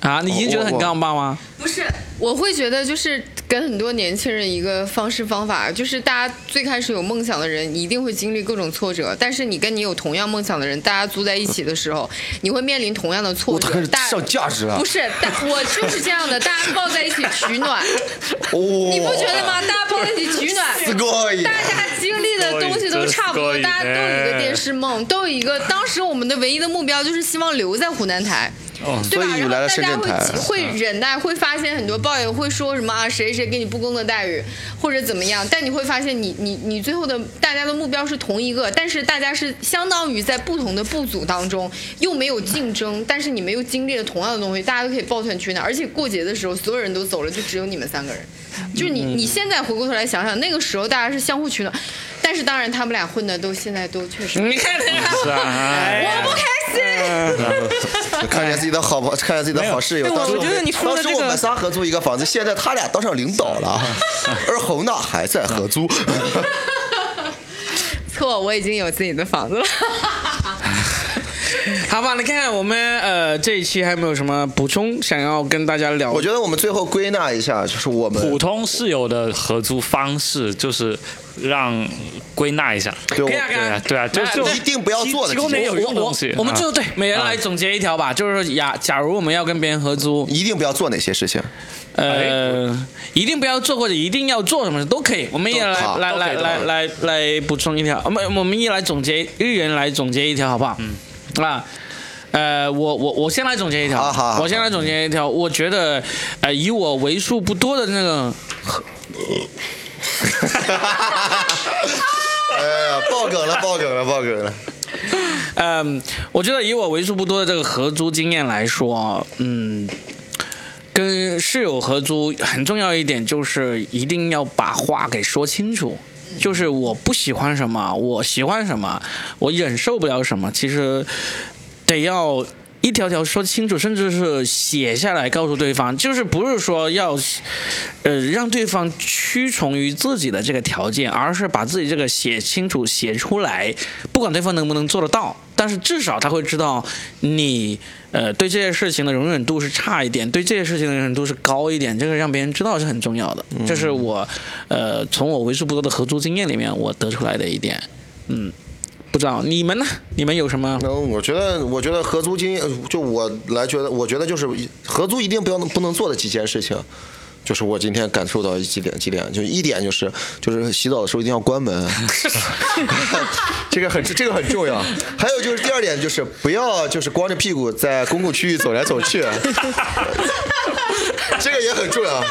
Speaker 1: 啊。你已经觉得很杠棒吗？
Speaker 3: 不是，我会觉得就是跟很多年轻人一个方式方法，就是大家最开始有梦想的人一定会经历各种挫折，但是你跟你有同样梦想的人，大家租在一起的时候，你会面临同样的挫
Speaker 2: 我开始。
Speaker 3: 折大
Speaker 2: 上价值了
Speaker 3: 不。是，但我就是这样的，大家抱在一起取暖，
Speaker 2: 哦，
Speaker 3: 你不觉得吗？大家抱在一起取暖，
Speaker 2: すごい
Speaker 3: 大家经历的东西都差不多，
Speaker 5: すごいね
Speaker 3: 大家都有一个电视梦，都有一个。当时我们的唯一的目标就是希望留在湖南台。
Speaker 5: 哦，
Speaker 3: 对吧？然后大家会会忍耐，会发现很多抱怨，会说什么啊谁谁给你不公的待遇，或者怎么样。但你会发现你，你你最后的大家的目标是同一个，但是大家是相当于在不同的部组当中，又没有竞争，但是你们又经历了同样的东西，大家都可以抱团取暖。而且过节的时候，所有人都走了，就只有你们三个人。就是你你现在回过头来想想，那个时候大家是相互取暖，但是当然他们俩混的都现在都确实。
Speaker 1: 你看
Speaker 3: 我不开心。
Speaker 2: 看见自己的好朋，看见自己的好室友。
Speaker 4: 我
Speaker 2: 当时
Speaker 4: 我觉得你说的这个
Speaker 2: 当时我们仨合租一个房子，现在他俩当上领导了，而侯娜还在合租。
Speaker 3: 错，我已经有自己的房子了。
Speaker 1: 好吧，你看看我们呃这一期还有没有什么补充想要跟大家聊？
Speaker 2: 我觉得我们最后归纳一下，就是我们
Speaker 5: 普通室友的合租方式就是让归纳一下，
Speaker 2: 对
Speaker 1: 啊，
Speaker 5: 对啊，对啊，就就
Speaker 2: 一定不要做的
Speaker 5: 提供点有
Speaker 1: 我我
Speaker 5: 用的东西。啊
Speaker 1: 我们就对每人来总结一条吧，就是呀，假如我们要跟别人合租，
Speaker 2: 一定不要做哪些事情。
Speaker 1: 呃，一定不要做或者一定要做什么事都可以。我们也来来来来来来补充一条，我们我们一来总结，一人来总结一条，好不好？嗯，啊。呃，我我我先来总结一条，
Speaker 2: 好好好
Speaker 1: 我先来总结一条。我觉得，呃，以我为数不多的那个
Speaker 2: 哎呀，爆梗了，爆梗了，爆梗了！
Speaker 1: 嗯，我觉得以我为数不多的这个合租经验来说，嗯，跟室友合租很重要一点就是一定要把话给说清楚。就是我不喜欢什么，我喜欢什么，我忍受不了什么，其实得要一条条说清楚，甚至是写下来告诉对方，就是不是说要，呃，让对方屈从于自己的这个条件，而是把自己这个写清楚、写出来，不管对方能不能做得到，但是至少他会知道你，呃，对这些事情的容忍度是差一点，对这些事情的容忍度是高一点，这个让别人知道是很重要的。这是我，呃，从我为数不多的合租经验里面我得出来的一点，嗯。不知道你们呢？你们有什么？
Speaker 2: 然后我觉得，我觉得合租经验，就我来觉得，我觉得就是合租一定不要不能做的几件事情，就是我今天感受到几点几点，就一点就是就是洗澡的时候一定要关门，这个很这个很重要。还有就是第二点就是不要就是光着屁股在公共区域走来走去，这个也很重要。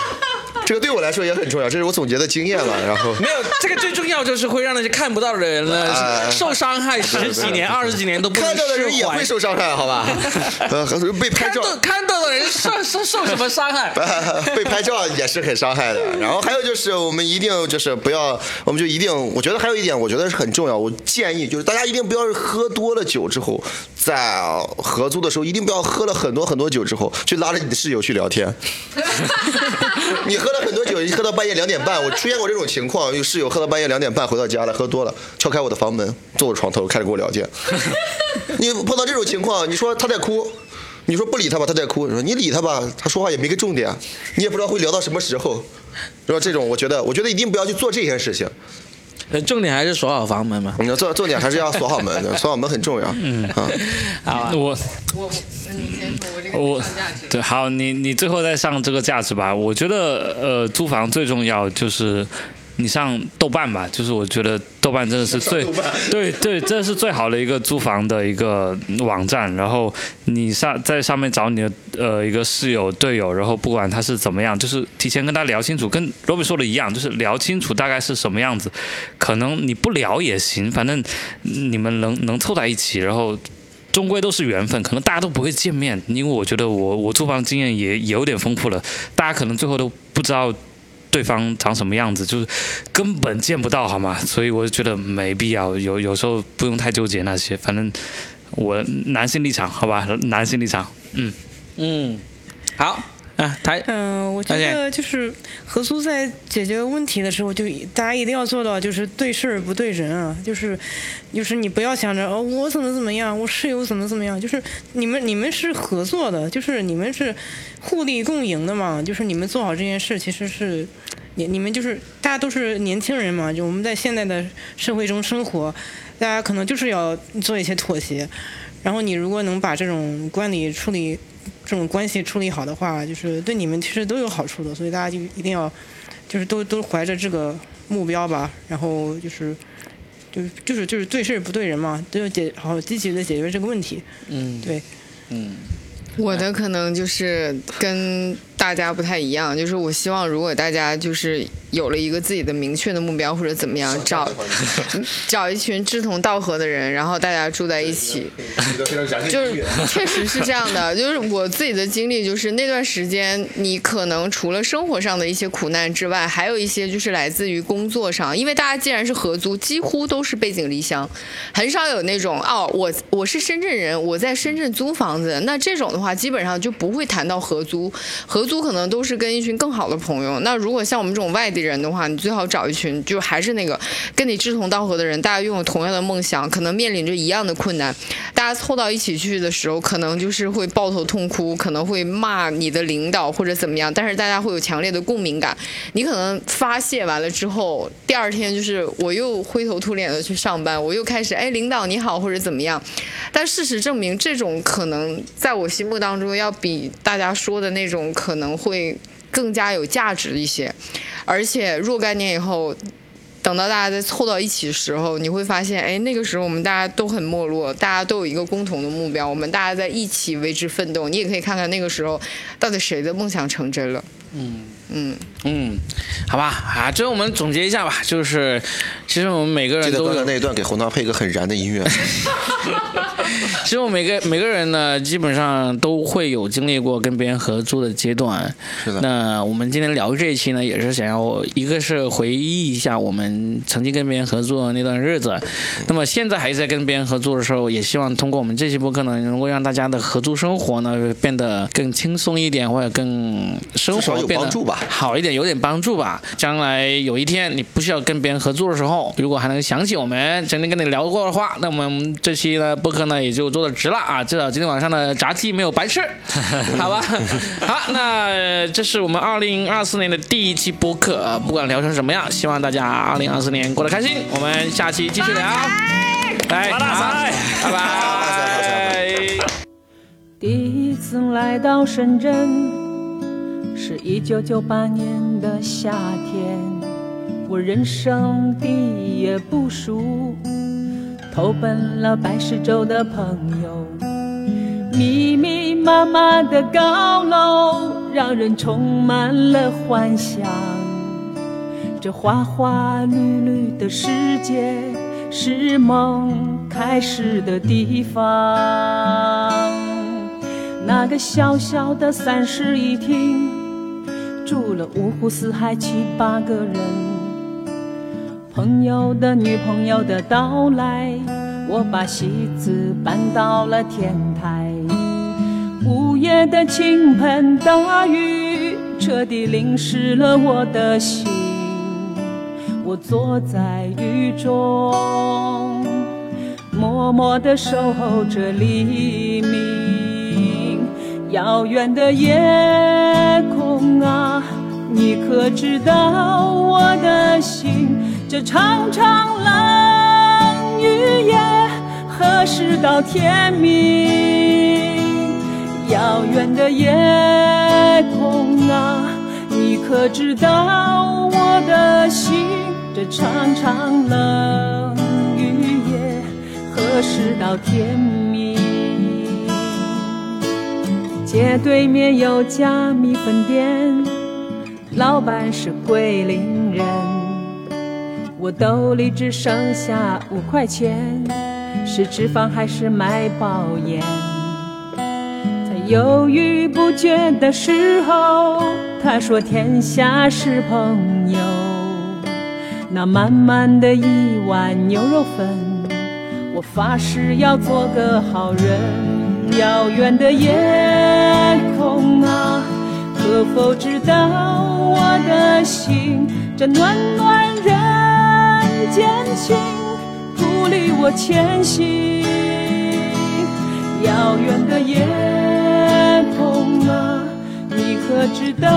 Speaker 2: 这个对我来说也很重要，这是我总结的经验了。然后
Speaker 1: 没有这个最重要就是会让那些看不到的人呢
Speaker 2: 哎
Speaker 1: 受伤害十几年、二十几年都不能
Speaker 2: 看到的人也会受伤害，好吧？呃，被拍照。
Speaker 1: 看到看到的人受受受什么伤害？
Speaker 2: 被拍照也是很伤害的。然后还有就是，我们一定就是不要，我们就一定，我觉得还有一点，我觉得是很重要。我建议就是大家一定不要是喝多了酒之后，在合租的时候，一定不要喝了很多很多酒之后，去拉着你的室友去聊天。你喝了很多酒，你喝到半夜两点半，我出现过这种情况，有室友喝到半夜两点半回到家了，喝多了，敲开我的房门，坐我床头开始跟我聊天。你碰到这种情况，你说他在哭。你说不理他吧，他在哭；你说你理他吧，他说话也没个重点，你也不知道会聊到什么时候。说这种，我觉得，我觉得一定不要去做这件事情。
Speaker 1: 呃重点还是锁好房门嘛。
Speaker 2: 你要做重点还是要锁好门的，锁好门很重要。嗯啊，
Speaker 1: 好啊，
Speaker 5: 我
Speaker 3: 我我你先说，我这个
Speaker 5: 我
Speaker 3: 上价值。
Speaker 5: 对，好，你你最后再上这个价值吧。我觉得呃，租房最重要就是你上豆瓣吧，就是我觉得豆瓣真的是最 对对，这是最好的一个租房的一个网站。然后你上在上面找你的呃一个室友队友，然后不管他是怎么样，就是提前跟他聊清楚，跟罗比说的一样，就是聊清楚大概是什么样子。可能你不聊也行，反正你们能能凑在一起，然后。终归都是缘分，可能大家都不会见面，因为我觉得我我租房经验也也有点丰富了，大家可能最后都不知道对方长什么样子，就是根本见不到，好吗？所以我就觉得没必要，有有时候不用太纠结那些，反正我男性立场，好吧，男性立场，嗯，
Speaker 1: 嗯，好啊，他
Speaker 4: 嗯、我觉得就是合租在解决问题的时候，就大家一定要做到就是对事儿不对人啊，就是就是你不要想着哦我怎么怎么样，我室友怎么怎么样，就是你们你们是合作的，就是你们是互利共赢的嘛，就是你们做好这件事其实是。你你们就是大家都是年轻人嘛，就我们在现在的社会中生活，大家可能就是要做一些妥协。然后你如果能把这种管理处理这种关系处理好的话，就是对你们其实都有好处的，所以大家就一定要，就是都都怀着这个目标吧，然后就是，就是就是就是对事不对人嘛，都要解好积极的解决这个问题。
Speaker 1: 嗯。
Speaker 4: 对，
Speaker 1: 嗯。
Speaker 3: 我的可能就是跟大家不太一样，就是我希望如果大家就是有了一个自己的明确的目标或者怎么样，找 找一群志同道合的人，然后大家住在一起，就是确实是这样的。就是我自己的经历，就是那段时间，你可能除了生活上的一些苦难之外，还有一些就是来自于工作上，因为大家既然是合租，几乎都是背井离乡，很少有那种哦，我我是深圳人，我在深圳租房子，那这种的话，基本上就不会谈到合租，合租可能都是跟一群更好的朋友。那如果像我们这种外地人的话，你最好找一群就还是那个跟你志同道合的人，大家拥有同样的梦想，可能面临着一样的困难，大家凑到一起去的时候，可能就是会抱头痛哭，可能会骂你的领导或者怎么样，但是大家会有强烈的共鸣感。你可能发泄完了之后，第二天就是我又灰头土脸的去上班，我又开始哎领导你好或者怎么样，但事实证明，这种可能在我心目当中要比大家说的那种可能会更加有价值一些，而且若干年以后。等到大家再凑到一起的时候，你会发现，哎，那个时候我们大家都很没落，大家都有一个共同的目标，我们大家在一起为之奋斗。你也可以看看那个时候，到底谁的梦想成真了。嗯
Speaker 1: 嗯嗯，好吧啊，最后我们总结一下吧，就是其实我们每个人都有
Speaker 2: 得刚才那一段给红糖配一个很燃的音乐。
Speaker 1: 其实我每个每个人呢，基本上都会有经历过跟别人合租的阶段。
Speaker 2: 是的
Speaker 1: 那我们今天聊这一期呢，也是想要一个是回忆一下我们曾经跟别人合作的那段日子。那么现在还在跟别人合作的时候，也希望通过我们这期播客呢，能够让大家的合租生活呢变得更轻松一点，或者更生活变得
Speaker 2: 帮助吧
Speaker 1: 好一点，有点帮助吧。将来有一天你不需要跟别人合作的时候，如果还能想起我们曾经跟你聊过的话，那我们这期呢播客呢也就做的值了啊！至少今天晚上的炸鸡没有白吃，好吧？好，那呃这是我们二零二四年的第一期播客，啊不管聊成什么样，希望大家二零二四年过得开心。我们下期继续聊，来，
Speaker 5: 发大财
Speaker 1: 好拜拜。
Speaker 7: 第一次来到深圳，是一九九八年的夏天，我人生地也不熟，投奔了百事洲的朋友，密密麻麻的高楼，让人充满了幻想。这花花绿绿的世界，是梦开始的地方。那个小小的三室一厅，住了五湖四海七八个人。朋友的女朋友的到来，我把席子搬到了天台。午夜的倾盆大雨，彻底淋湿了我的心。我坐在雨中，默默地守候着黎明。遥远的夜空啊，你可知道我的心？这长长冷雨夜，何时到天明？遥远的夜空啊，你可知道我的心？这长长冷雨夜，何时到天明？街对面有家米粉店，老板是桂林人。我兜里只剩下五块钱，是吃饭还是买包烟？在犹豫不决的时候，他说天下是朋友。那满满的一碗牛肉粉，我发誓要做个好人。遥远的夜空啊，可否知道我的心？这暖暖人间情，鼓励我前行。遥远的夜空啊，你可知道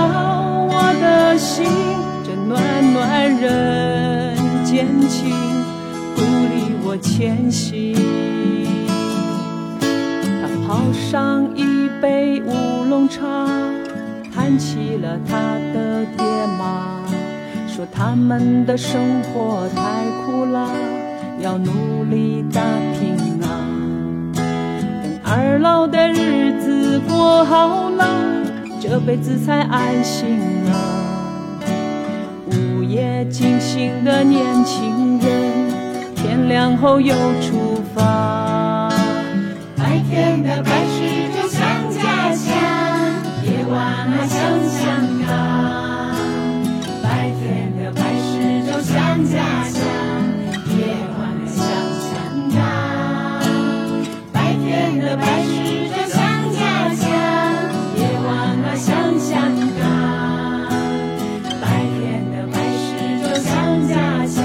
Speaker 7: 我的心？这暖暖人间情，鼓励我前行。他泡上一杯乌龙茶，谈起了他的爹妈，说他们的生活太苦了，要努力打拼啊。等二老的日子过好了，这辈子才安心啊。午夜惊醒的年轻人，天亮后又出发。白天的白石就像家乡，夜晚啊像白石洲像家乡，夜晚啊像香港。白天的白石洲像家乡，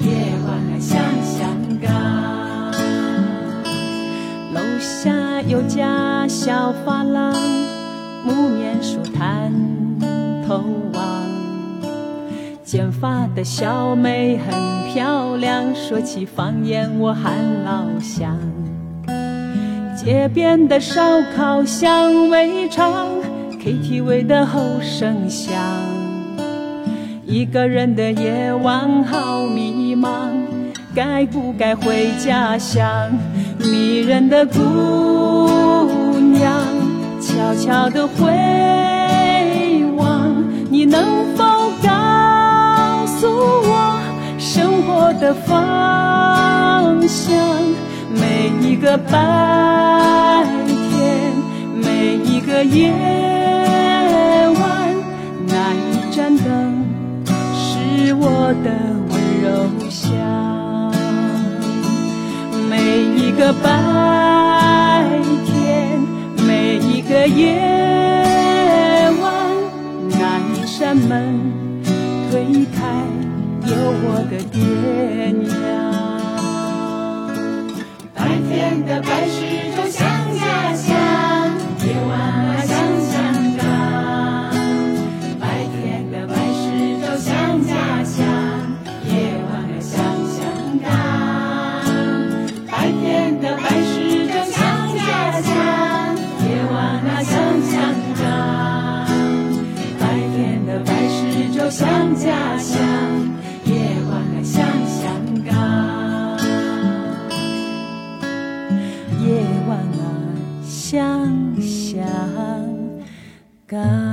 Speaker 7: 夜晚啊像香港。楼下有家小发廊，木棉树探头望。剪发的小妹很漂亮，说起方言我喊老乡。街边的烧烤香味长，KTV 的后声响。一个人的夜晚好迷茫，该不该回家乡？迷人的姑娘，悄悄地回望，你能否告诉我生活的方向？每一个白天，每一个夜晚，那一盏灯是我的温柔乡。每一个白天，每一个夜晚，那一扇门推开，有我的爹娘。白天的白事就像家乡，感。